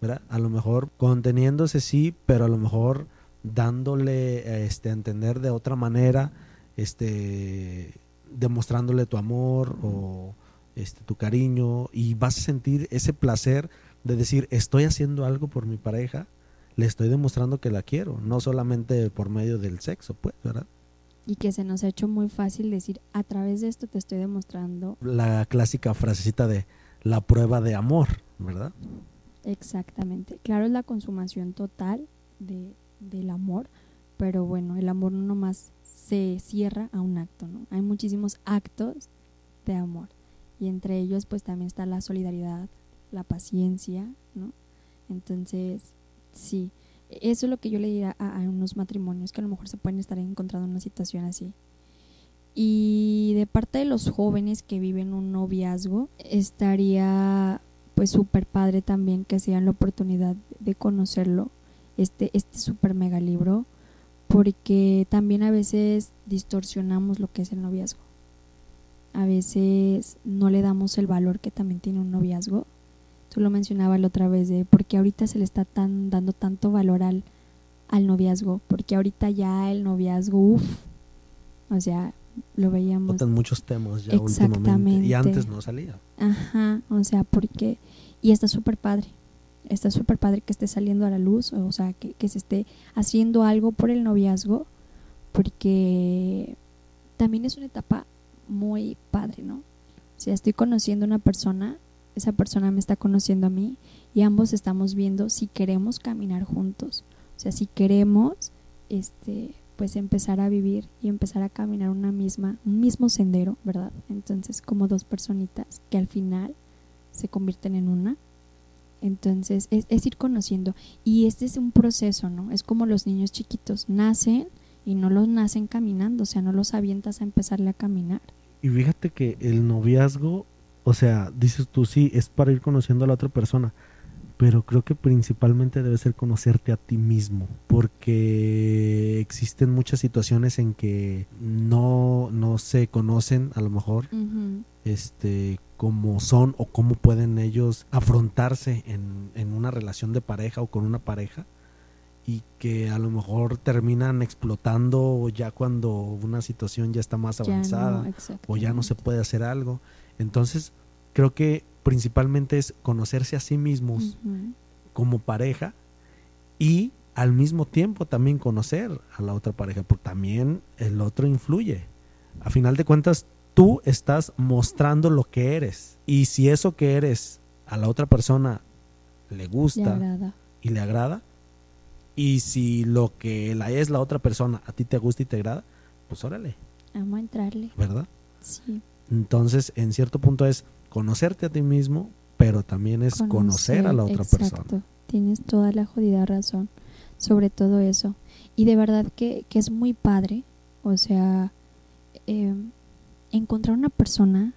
¿verdad? A lo mejor conteniéndose sí, pero a lo mejor dándole este, a entender de otra manera, este, demostrándole tu amor o este, tu cariño y vas a sentir ese placer de decir, estoy haciendo algo por mi pareja, le estoy demostrando que la quiero, no solamente por medio del sexo, pues, ¿verdad? Y que se nos ha hecho muy fácil decir, a través de esto te estoy demostrando La clásica frasecita de la prueba de amor, ¿verdad? exactamente. Claro, es la consumación total de, del amor, pero bueno, el amor no nomás se cierra a un acto, ¿no? Hay muchísimos actos de amor. Y entre ellos, pues también está la solidaridad, la paciencia, ¿no? Entonces, sí, eso es lo que yo le diría a, unos matrimonios que a lo mejor se pueden estar encontrando en una situación así. Y de parte de los jóvenes que viven un noviazgo, estaría pues súper padre también que se la oportunidad de conocerlo, este, este súper mega libro, porque también a veces distorsionamos lo que es el noviazgo. A veces no le damos el valor que también tiene un noviazgo. Tú lo mencionabas la otra vez de porque ahorita se le está tan, dando tanto valor al, al noviazgo, porque ahorita ya el noviazgo, uff, o sea, lo veíamos. Botan muchos temas ya últimamente. Exactamente. Y antes no salía. Ajá, o sea, porque... Y está súper padre. Está súper padre que esté saliendo a la luz, o sea, que, que se esté haciendo algo por el noviazgo, porque también es una etapa muy padre, ¿no? O sea, estoy conociendo a una persona, esa persona me está conociendo a mí y ambos estamos viendo si queremos caminar juntos. O sea, si queremos este pues empezar a vivir y empezar a caminar una misma un mismo sendero, ¿verdad? Entonces, como dos personitas que al final se convierten en una. Entonces, es, es ir conociendo y este es un proceso, ¿no? Es como los niños chiquitos nacen y no los nacen caminando, o sea, no los avientas a empezarle a caminar. Y fíjate que el noviazgo, o sea, dices tú, sí, es para ir conociendo a la otra persona, pero creo que principalmente debe ser conocerte a ti mismo, porque existen muchas situaciones en que no, no se conocen a lo mejor este cómo son o cómo pueden ellos afrontarse en, en una relación de pareja o con una pareja y que a lo mejor terminan explotando ya cuando una situación ya está más Ya no, avanzada o ya no se puede hacer algo. Entonces, creo que principalmente es conocerse a sí mismos Ujú. como pareja y al mismo tiempo también conocer a la otra pareja, porque también el otro influye. A final de cuentas, tú estás mostrando lo que eres. Y si eso que eres a la otra persona le Le gusta agrada. y le agrada, y si lo que la es la otra persona a ti te gusta y te agrada, pues órale, Vamos a entrarle. ¿verdad? Sí. Entonces, en cierto punto es conocerte a ti mismo, pero también es conocer, a la otra exacto. persona. Tienes toda la jodida razón sobre todo eso. Y de verdad que, que es muy padre, o sea, eh, encontrar una persona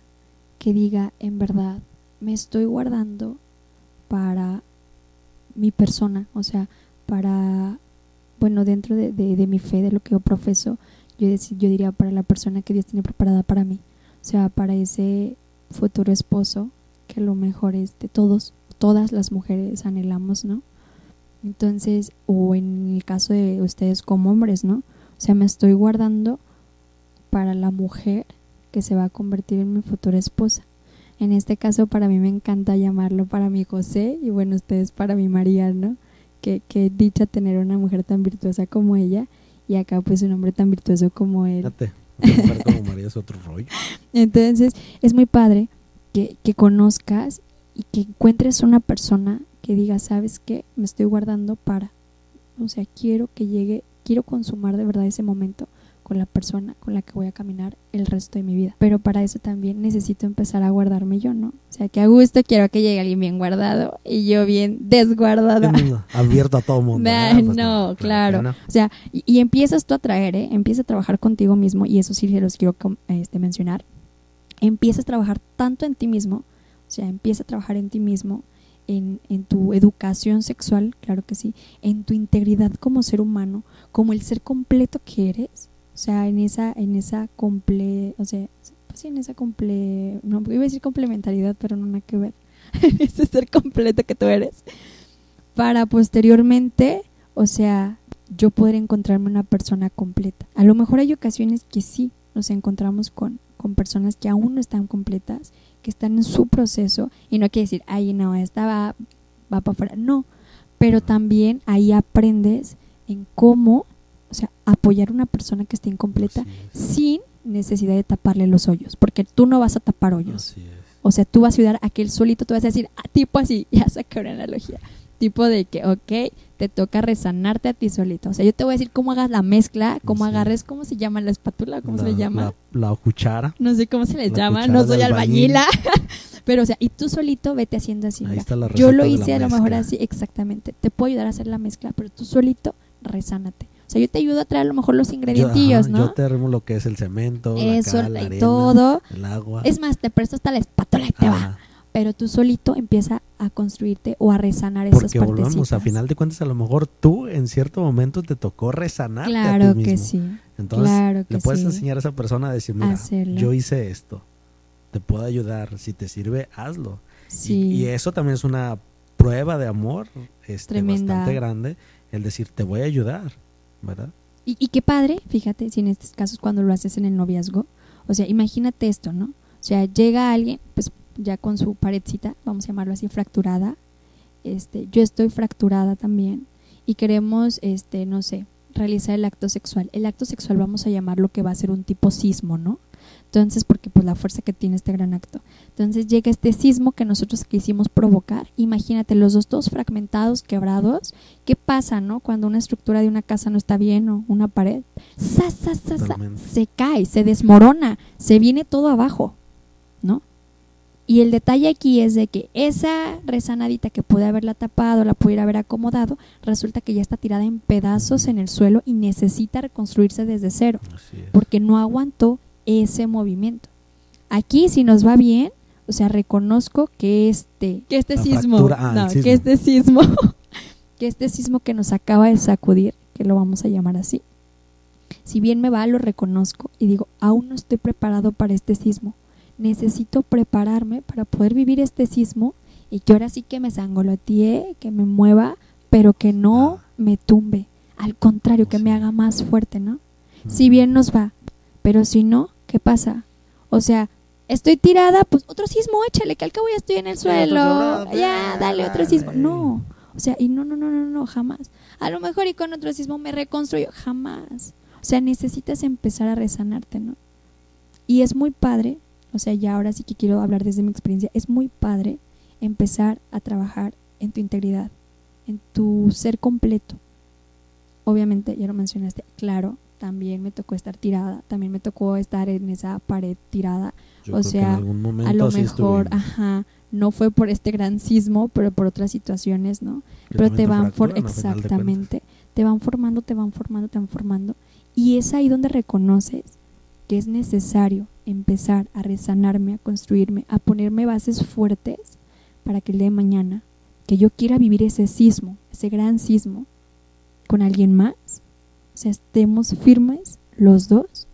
que diga, en verdad, me estoy guardando para mi persona, o sea, para, bueno, dentro de, de- mi fe, de lo que yo profeso, yo, deci- yo diría para la persona que Dios tiene preparada para mí, o sea, para ese futuro esposo que lo mejor es de todos, todas las mujeres anhelamos, ¿no? Entonces, o en el caso de ustedes como hombres, ¿no? O sea, me estoy guardando para la mujer que se va a convertir en mi futura esposa. En este caso, para mí me encanta llamarlo para mi José y bueno, ustedes para mi María, ¿no? Que, que dicha tener una mujer tan virtuosa como ella y acá pues un hombre tan virtuoso como él. Fíjate, una mujer como María es otro rollo. [LAUGHS] Entonces, es muy padre que, que conozcas y que encuentres una persona que diga, ¿sabes qué? Me estoy guardando para. O sea, quiero que llegue, quiero consumar de verdad ese momento con la persona con la que voy a caminar el resto de mi vida. Pero para eso también necesito empezar a guardarme yo, ¿no? O sea, que a gusto quiero que llegue alguien bien guardado y yo bien desguardada. No, abierto a todo mundo. [LAUGHS] Pues no, claro. no. O sea, y, y empiezas tú a traer, ¿eh? Empiezas a trabajar contigo mismo, y eso sí se los quiero este, mencionar. Empiezas a trabajar tanto en ti mismo, o sea, empieza a trabajar en ti mismo, en, en tu educación sexual, claro que sí, en tu integridad como ser humano, como el ser completo que eres, sea, en esa, en esa comple, o sea, pues sí, en esa comple, no, iba a decir complementariedad, pero no nada que ver, [LAUGHS] en ese ser completo que tú eres, para posteriormente, o sea, yo poder encontrarme una persona completa. A lo mejor hay ocasiones que sí nos encontramos con, con personas que aún no están completas, que están en su proceso, y no quiere decir, ay, no, esta va, va para afuera. No, pero también ahí aprendes en cómo, o sea, apoyar a una persona que esté incompleta es. sin necesidad de taparle los hoyos, porque tú no vas a tapar hoyos. O sea, tú vas a ayudar a que él solito te vas a decir, ah, tipo así, [LAUGHS] ya saqué una analogía. Tipo de que, ok, te toca resanarte a ti solito. O sea, yo te voy a decir cómo hagas la mezcla, cómo Sí. agarres, ¿cómo se llama la espátula? ¿Cómo se le llama? La, la cuchara. No sé cómo se les la llama, no soy albañil. albañila. [LAUGHS] Pero, o sea, y tú solito vete haciendo así. Ahí está la Yo lo hice a lo mejor así, exactamente. Te puedo ayudar a hacer la mezcla, pero tú solito resánate. O sea, yo te ayudo a traer a lo mejor los Yo, ingredientillos, ajá, ¿no? yo te arrimo lo que es el cemento, Eso, la cal, la y arena, todo. el agua. Es más, te presto hasta la espátula y te va. Pero tú solito empieza a construirte o a resanar esas Porque volvamos, a partecitas. final de cuentas, a lo mejor tú en cierto momento te tocó resanarte a Claro que sí. Entonces, claro que le puedes sí. enseñar a esa persona a decir, mira, Hacerlo. yo hice esto, te puedo ayudar, si te sirve, hazlo. Y- Sí. Y, eso también es una prueba de amor este, Tremenda. bastante grande, el decir, te voy a ayudar, Y, y qué padre, fíjate, si en estos casos cuando lo haces en el noviazgo, o sea, imagínate esto, ¿no? O sea, llega alguien, pues ya con su paredcita, vamos a llamarlo así, fracturada, este, yo estoy fracturada también, y queremos, este, no sé, realizar el acto sexual. El acto sexual vamos a llamarlo que va a ser un tipo sismo, ¿no? Entonces, porque pues la fuerza que tiene este gran acto. Entonces llega este sismo que nosotros quisimos provocar. Imagínate, los dos todos fragmentados, quebrados. ¿Qué pasa, no? Cuando una estructura de una casa no está bien o una pared. ¡Sa, sa, sa. Se cae, se desmorona, se viene todo abajo, ¿no? Y el detalle aquí es de que esa resanadita que pude haberla tapado, la pudiera haber acomodado, resulta que ya está tirada en pedazos en el suelo y necesita reconstruirse desde cero porque no aguantó ese movimiento. Aquí si nos va bien, o sea, reconozco que este que este sismo, fractura- ah, el no, sismo. que este sismo [LAUGHS] que este sismo que nos acaba de sacudir, que lo vamos a llamar así. Si bien me va, lo reconozco y digo, aún no estoy preparado para este sismo. Necesito prepararme para poder vivir este sismo y que ahora sí que me sangoloteé, que me mueva, pero que no Ah. me tumbe. Al contrario, que me haga más fuerte, ¿no? Si bien nos va, pero si no, ¿qué pasa? O sea, estoy tirada, pues otro sismo, échale, que al cabo ya estoy en el suelo. Ya, dale otro sismo. No, o sea, y no, no, no, no, no, jamás. A lo mejor y con otro sismo me reconstruyo, jamás. O sea, necesitas empezar a resanarte, ¿no? Y es muy padre, o sea, ya ahora sí que quiero hablar desde mi experiencia, es muy padre empezar a trabajar en tu integridad, en tu ser completo. Obviamente, ya lo mencionaste, claro, también me tocó estar tirada, también me tocó estar en esa pared tirada. Yo o sea, a lo mejor, ajá, no fue por este gran sismo, pero por otras situaciones, ¿no? Que pero te van for exactamente te van formando te van formando te van formando y es ahí donde reconoces que es necesario empezar a resanarme a construirme a ponerme bases fuertes para que el día de mañana que yo quiera vivir ese sismo ese gran sismo con alguien más sea estemos firmes los dos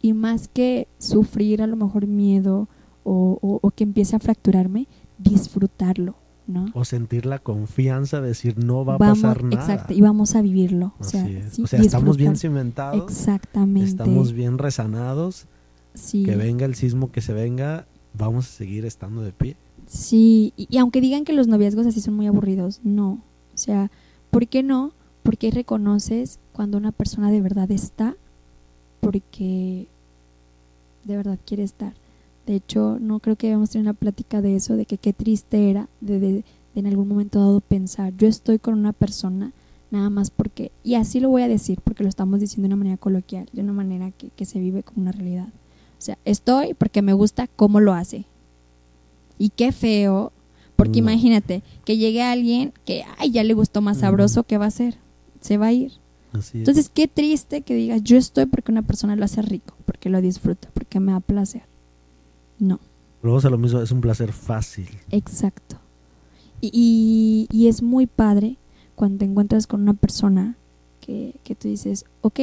y más que sufrir a lo mejor miedo o, o- o que empiece a fracturarme disfrutarlo ¿no? O sentir la confianza de decir no va a vamos, pasar nada. Exacto, y vamos a vivirlo. O sea, es. sí, o sea, estamos bien cimentados, Exactamente. estamos bien resanados, sí, que venga el sismo que se venga, vamos a seguir estando de pie. sí. Y, y aunque digan que los noviazgos así son muy aburridos, no. O sea, ¿por qué no? Porque ahí reconoces cuando una persona de verdad está, porque de verdad quiere estar. De hecho, no creo que debemos tener una plática de eso, de que qué triste era de, de- de en algún momento dado pensar, yo estoy con una persona nada más porque, y así lo voy a decir, porque lo estamos diciendo de una manera coloquial, de una manera que, que se vive como una realidad. O sea, estoy porque me gusta cómo lo hace. Y qué feo, porque No. imagínate que llegue alguien que, ay, ya le gustó más sabroso, ¿qué va a hacer? Se va a ir. Así. Entonces, qué triste que digas, yo estoy porque una persona lo hace rico, porque lo disfruta, porque me da placer. No, Luego a lo mismo, es un placer fácil. exacto. Y, y- y es muy padre cuando te encuentras con una persona que, que tú dices, ok,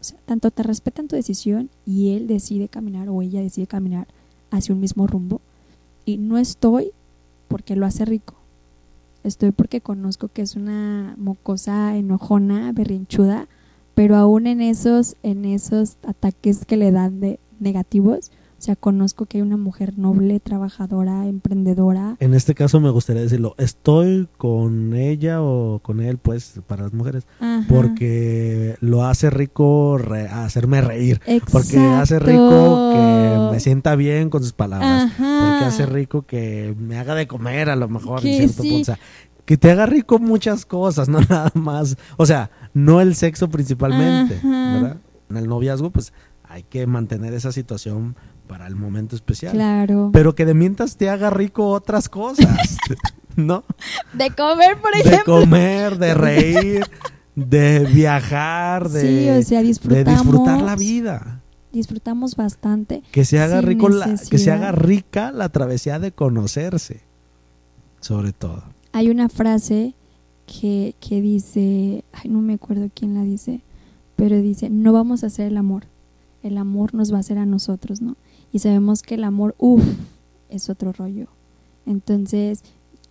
o sea, tanto te respetan tu decisión y él decide caminar o ella decide caminar hacia un mismo rumbo. Y no estoy porque lo hace rico. Estoy porque conozco que es una mocosa enojona, berrinchuda, pero aún en esos, en esos ataques que le dan de negativos, o sea, conozco que hay una mujer noble, trabajadora, emprendedora. En este caso me gustaría decirlo, estoy con ella o con él, pues, para las mujeres, Ajá. porque lo hace rico re- hacerme reír. Porque hace rico que me sienta bien con sus palabras. Ajá. Porque hace rico que me haga de comer a lo mejor Que en cierto sí. punto. O sea, que te haga rico muchas cosas, [LAUGHS] no nada más. O sea, no el sexo principalmente, Ajá. ¿verdad? En el noviazgo, pues hay que mantener esa situación para el momento especial. Claro. Pero que de mientras te haga rico otras cosas, [LAUGHS] ¿no? De comer, por De ejemplo. comer, de reír, de viajar, de, sí, o sea, de disfrutar la vida. Disfrutamos bastante. Que se haga rico la, que se haga rica la travesía de conocerse. Sobre todo. Hay una frase que, que dice, ay, no me acuerdo quién la dice, pero dice, no vamos a hacer el amor, el amor nos va a hacer a nosotros, ¿no? Y sabemos que el amor, uff, es otro rollo. Entonces,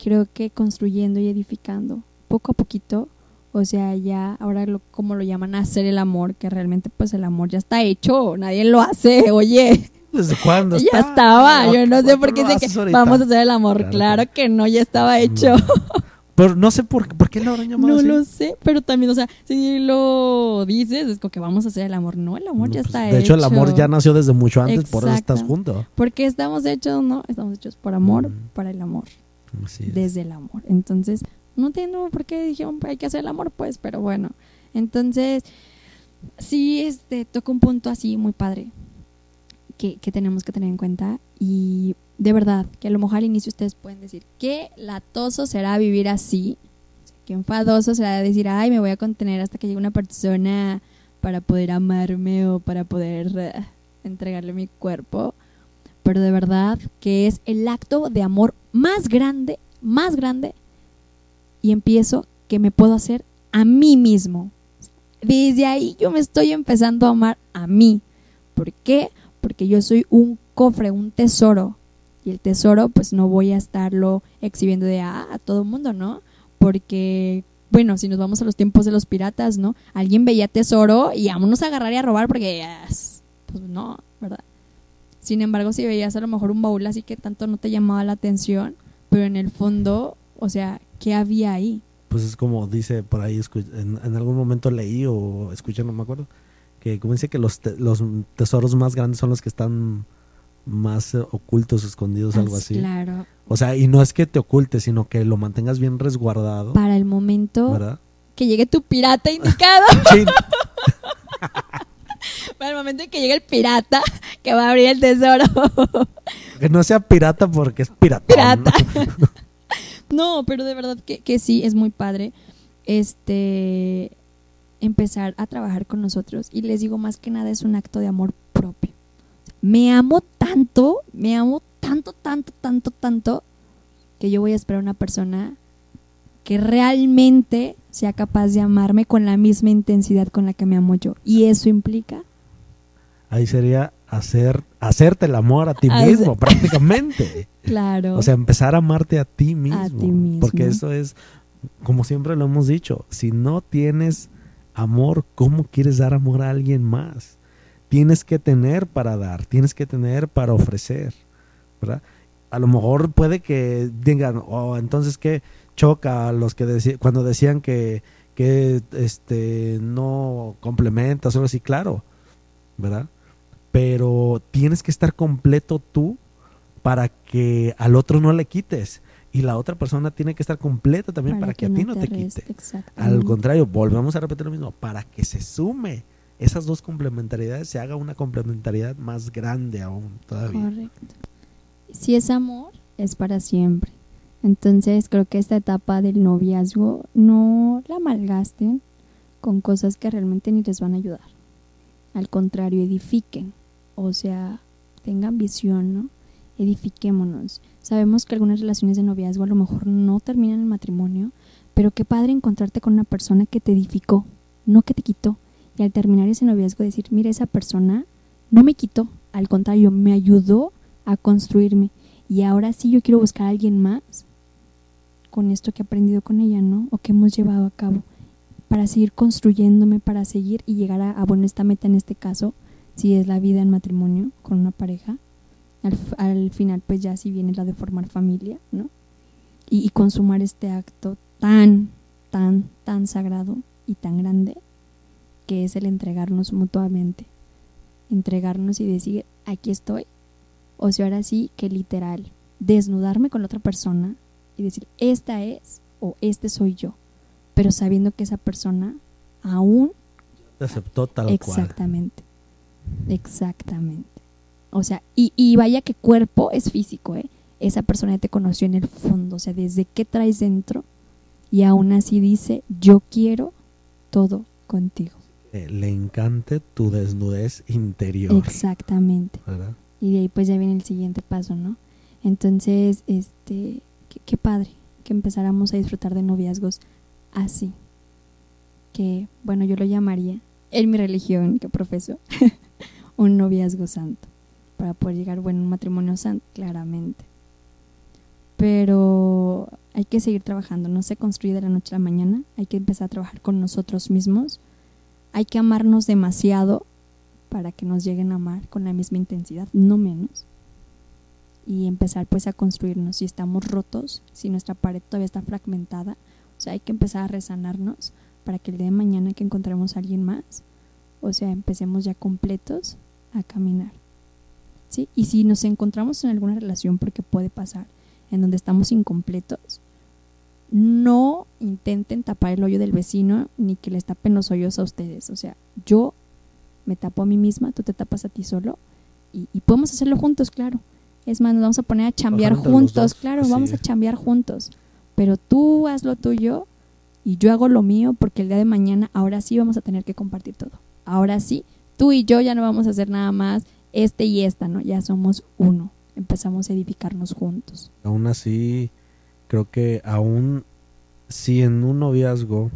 creo que construyendo y edificando, poco a poquito, o sea, ya ahora lo, como lo llaman hacer el amor, que realmente pues el amor ya está hecho, nadie lo hace, [LAUGHS] oye, ¿Desde cuándo ya está? estaba, yo no sé ¿Cuándo por qué haces que ahorita? vamos a hacer el amor, Claro, claro, claro. que no, ya estaba hecho. [LAUGHS] Pero no sé por, por qué lo habrán llamado No así. lo sé, pero también, o sea, si lo dices, es como que vamos a hacer el amor. No, el amor No, ya pues, está de hecho. hecho, el amor ya nació desde mucho antes, por eso estás junto. Porque estamos hechos, ¿no? Estamos hechos por amor, Mm. para el amor, desde el amor. Entonces, no entiendo por qué dijeron hay que hacer el amor, pues, pero bueno. Entonces, sí, este, toca un punto así muy padre que, que tenemos que tener en cuenta. Y de verdad, que a lo mejor al inicio ustedes pueden decir, qué latoso será vivir así. Qué enfadoso será decir, ay, me voy a contener hasta que llegue una persona para poder amarme o para poder eh, entregarle mi cuerpo. Pero de verdad que es el acto de amor más grande, más grande. Y empiezo que me puedo hacer a mí mismo. Desde ahí yo me estoy empezando a amar a mí. ¿Por qué? Porque yo soy un cofre, un tesoro. Y el tesoro, pues no voy a estarlo exhibiendo de ah, a todo mundo, ¿no? Porque, bueno, si nos vamos a los tiempos de los piratas, ¿no? Alguien veía tesoro y vámonos a agarrar y a robar porque, pues no, ¿verdad? Sin embargo, si veías a lo mejor un baúl así que tanto no te llamaba la atención, pero en el fondo, o sea, ¿qué había ahí? Pues es como dice por ahí, en, en algún momento leí o escuché, no me acuerdo, que como dice que los, los tesoros más grandes son los que están más eh, ocultos, escondidos, algo así. Claro. O sea, y no es que te ocultes, sino que lo mantengas bien resguardado, Para el momento ¿verdad? que llegue tu pirata indicado, [LAUGHS] [LAUGHS] para el momento en que llegue el pirata que va a abrir el tesoro. [LAUGHS] que no sea pirata porque es piratón. Pirata. No, pero de verdad que, que sí, es muy padre este empezar a trabajar con nosotros. Y les digo, más que nada es un acto de amor. Me amo tanto, me amo tanto, tanto, tanto, tanto, que yo voy a esperar a una persona que realmente sea capaz de amarme con la misma intensidad con la que me amo yo. Y eso implica Ahí sería hacer hacerte el amor a ti Hacer- mismo, prácticamente. [LAUGHS] Claro. O sea, empezar a amarte a ti mismo. A ti mismo. Porque eso es, como siempre lo hemos dicho, si no tienes amor, ¿cómo quieres dar amor a alguien más? Tienes que tener para dar, tienes que tener para ofrecer, ¿verdad? A lo mejor puede que digan, oh, entonces que choca a los que cuando decían que, que este no complementas o algo así, claro, ¿verdad? Pero tienes que estar completo tú para que al otro no le quites. Y la otra persona tiene que estar completa también para, que, a ti no te, reste, quite. Al contrario, volvemos a repetir lo mismo, para que se sume esas dos complementariedades, se haga una complementariedad más grande aún todavía. Correcto. Si es amor, es para siempre. Entonces creo que esta etapa del noviazgo no la malgasten con cosas que realmente ni les van a ayudar. Al contrario, edifiquen. O sea, tengan visión, ¿no? Edifiquémonos. Sabemos que algunas relaciones de noviazgo a lo mejor no terminan en matrimonio, pero qué padre encontrarte con una persona que te edificó, no que te quitó. Y al terminar ese noviazgo decir, mira, esa persona no me quitó, al contrario, me ayudó a construirme. Y ahora sí yo quiero buscar a alguien más con esto que he aprendido con ella, ¿no? O que hemos llevado a cabo para seguir construyéndome, para seguir y llegar a, a, bueno, esta meta en este caso, si es la vida en matrimonio con una pareja. Al, final, pues ya si viene la de formar familia, ¿no? Y consumar este acto tan, tan, tan sagrado y tan grande que es el entregarnos mutuamente. Entregarnos y decir, aquí estoy. O sea, ahora sí que literal, desnudarme con la otra persona y decir, esta es o este soy yo. Pero sabiendo que esa persona aún Te aceptó tal cual. Exactamente. Exactamente. O sea, y, y vaya que cuerpo es físico, ¿eh? Esa persona ya te conoció en el fondo, o sea, desde qué traes dentro y aún así dice, yo quiero todo contigo. Eh, le encante tu desnudez interior. Exactamente. ¿verdad? Y de ahí pues ya viene el siguiente paso, ¿no? Entonces, este, qué, qué padre que empezáramos a disfrutar de noviazgos así. Que, bueno, yo lo llamaría, en mi religión que profeso, [LAUGHS] un noviazgo santo. Para poder llegar, bueno, a un matrimonio santo, claramente. Pero hay que seguir trabajando, no se construye de la noche a la mañana, hay que empezar a trabajar con nosotros mismos, hay que amarnos demasiado para que nos lleguen a amar con la misma intensidad, no menos. Y empezar pues a construirnos. Si estamos rotos, si nuestra pared todavía está fragmentada, o sea, hay que empezar a resanarnos para que el día de mañana que encontremos a alguien más, o sea, empecemos ya completos a caminar. ¿Sí? Y si nos encontramos en alguna relación, porque puede pasar, en donde estamos incompletos, no intenten tapar el hoyo del vecino ni que les tapen los hoyos a ustedes. O sea, yo me tapo a mí misma, tú te tapas a ti solo y, y podemos hacerlo juntos, claro. Es más, nos vamos a poner a chambear juntos, claro, vamos a chambear juntos. Pero tú haz lo tuyo y yo hago lo mío porque el día de mañana ahora sí vamos a tener que compartir todo. Ahora sí, tú y yo ya no vamos a hacer nada más este y esta, ¿no? Ya somos uno. Empezamos a edificarnos juntos. Aún así, creo que aún si en un noviazgo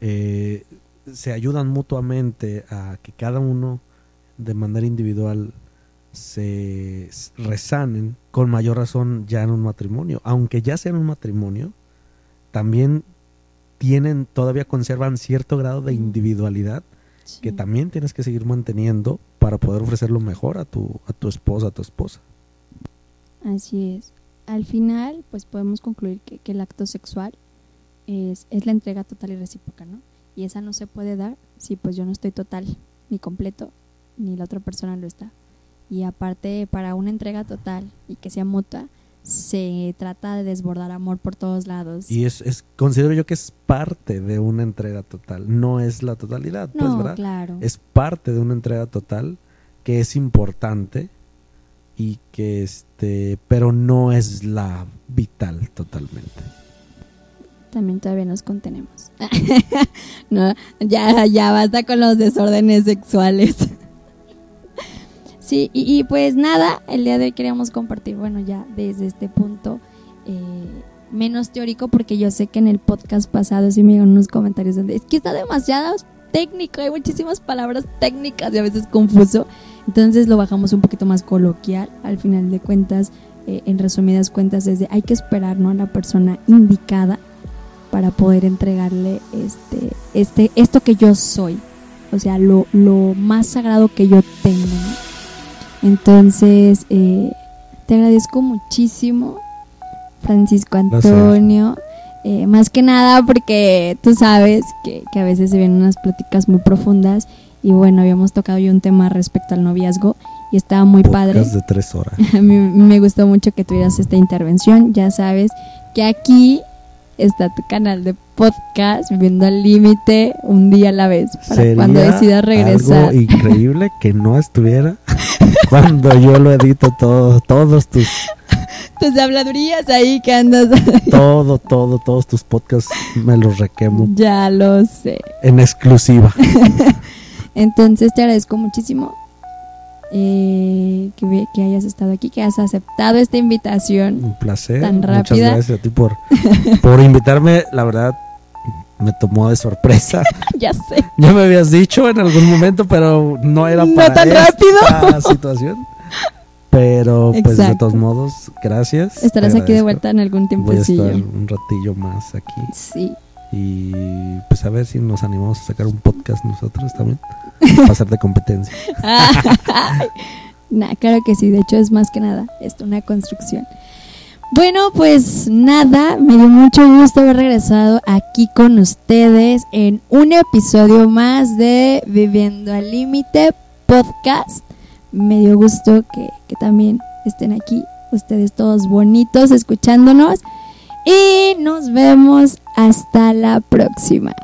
eh, se ayudan mutuamente a que cada uno de manera individual se resanen, con mayor razón ya en un matrimonio. Aunque ya sea en un matrimonio, también tienen, todavía conservan cierto grado de individualidad que también tienes que seguir manteniendo para poder ofrecer lo mejor a tu, a tu esposa, a tu esposa. Así es. Al final, pues podemos concluir que, que el acto sexual es, es la entrega total y recíproca, ¿no? Y esa no se puede dar si pues yo no estoy total, ni completo, ni la otra persona lo está. Y aparte, para una entrega total y que sea mutua, se trata de desbordar amor por todos lados. Y es, es considero yo que es parte de una entrega total, no es la totalidad, pues, no, ¿verdad? claro. Es parte de una entrega total que es importante y que este, pero no es la vital totalmente. También todavía nos contenemos. [LAUGHS] no, ya, ya basta con los desórdenes sexuales. [LAUGHS] sí, y, pues nada, el día de hoy queríamos compartir, bueno, ya desde este punto eh, menos teórico, porque yo sé que en el podcast pasado sí me llegaron unos comentarios donde es que está demasiado técnico, hay muchísimas palabras técnicas y a veces confuso. Entonces lo bajamos un poquito más coloquial, al final de cuentas, eh, en resumidas cuentas, desde hay que esperar ¿no? a la persona indicada para poder entregarle este, este, esto que yo soy, o sea, lo, lo más sagrado que yo tengo. ¿no? Entonces, eh, te agradezco muchísimo, Francisco. Antonio. eh, más que nada porque tú sabes que, que a veces se vienen unas pláticas muy profundas y bueno, habíamos tocado ya un tema respecto al noviazgo y estaba muy padre. Podcast de tres horas. [LAUGHS] A mí me gustó mucho que tuvieras esta intervención. Ya sabes que aquí está tu canal de podcast, Viviendo al Límite, un día a la vez, para Sería cuando decidas regresar. Algo increíble que no estuviera [LAUGHS] cuando yo lo edito todo, todos tus, Tus habladurías ahí que andas. todo, todo, todos tus podcasts me los requemo ya lo sé. en exclusiva. [LAUGHS] Entonces te agradezco muchísimo eh, que, que hayas estado aquí, que has aceptado esta invitación. Un placer. Tan Muchas rápida. gracias a ti por, [LAUGHS] por invitarme. La verdad, me tomó de sorpresa. [LAUGHS] ya sé. Ya me habías dicho en algún momento, pero no era No para tan esta rápido. [LAUGHS] situación. Pero pues de todos modos, gracias. Estarás aquí de vuelta en algún Voy a estar tiempecillo. un ratillo más aquí. Sí. Y pues a ver si nos animamos a sacar un podcast nosotros también. [LAUGHS] De competencia. [LAUGHS] Nah, claro que sí, de hecho es más que nada esto, una construcción. Bueno, pues nada, me dio mucho gusto haber regresado aquí con ustedes en un episodio más de Viviendo al Límite podcast. Me dio gusto que, que también estén aquí, ustedes todos bonitos escuchándonos. Y nos vemos hasta la próxima.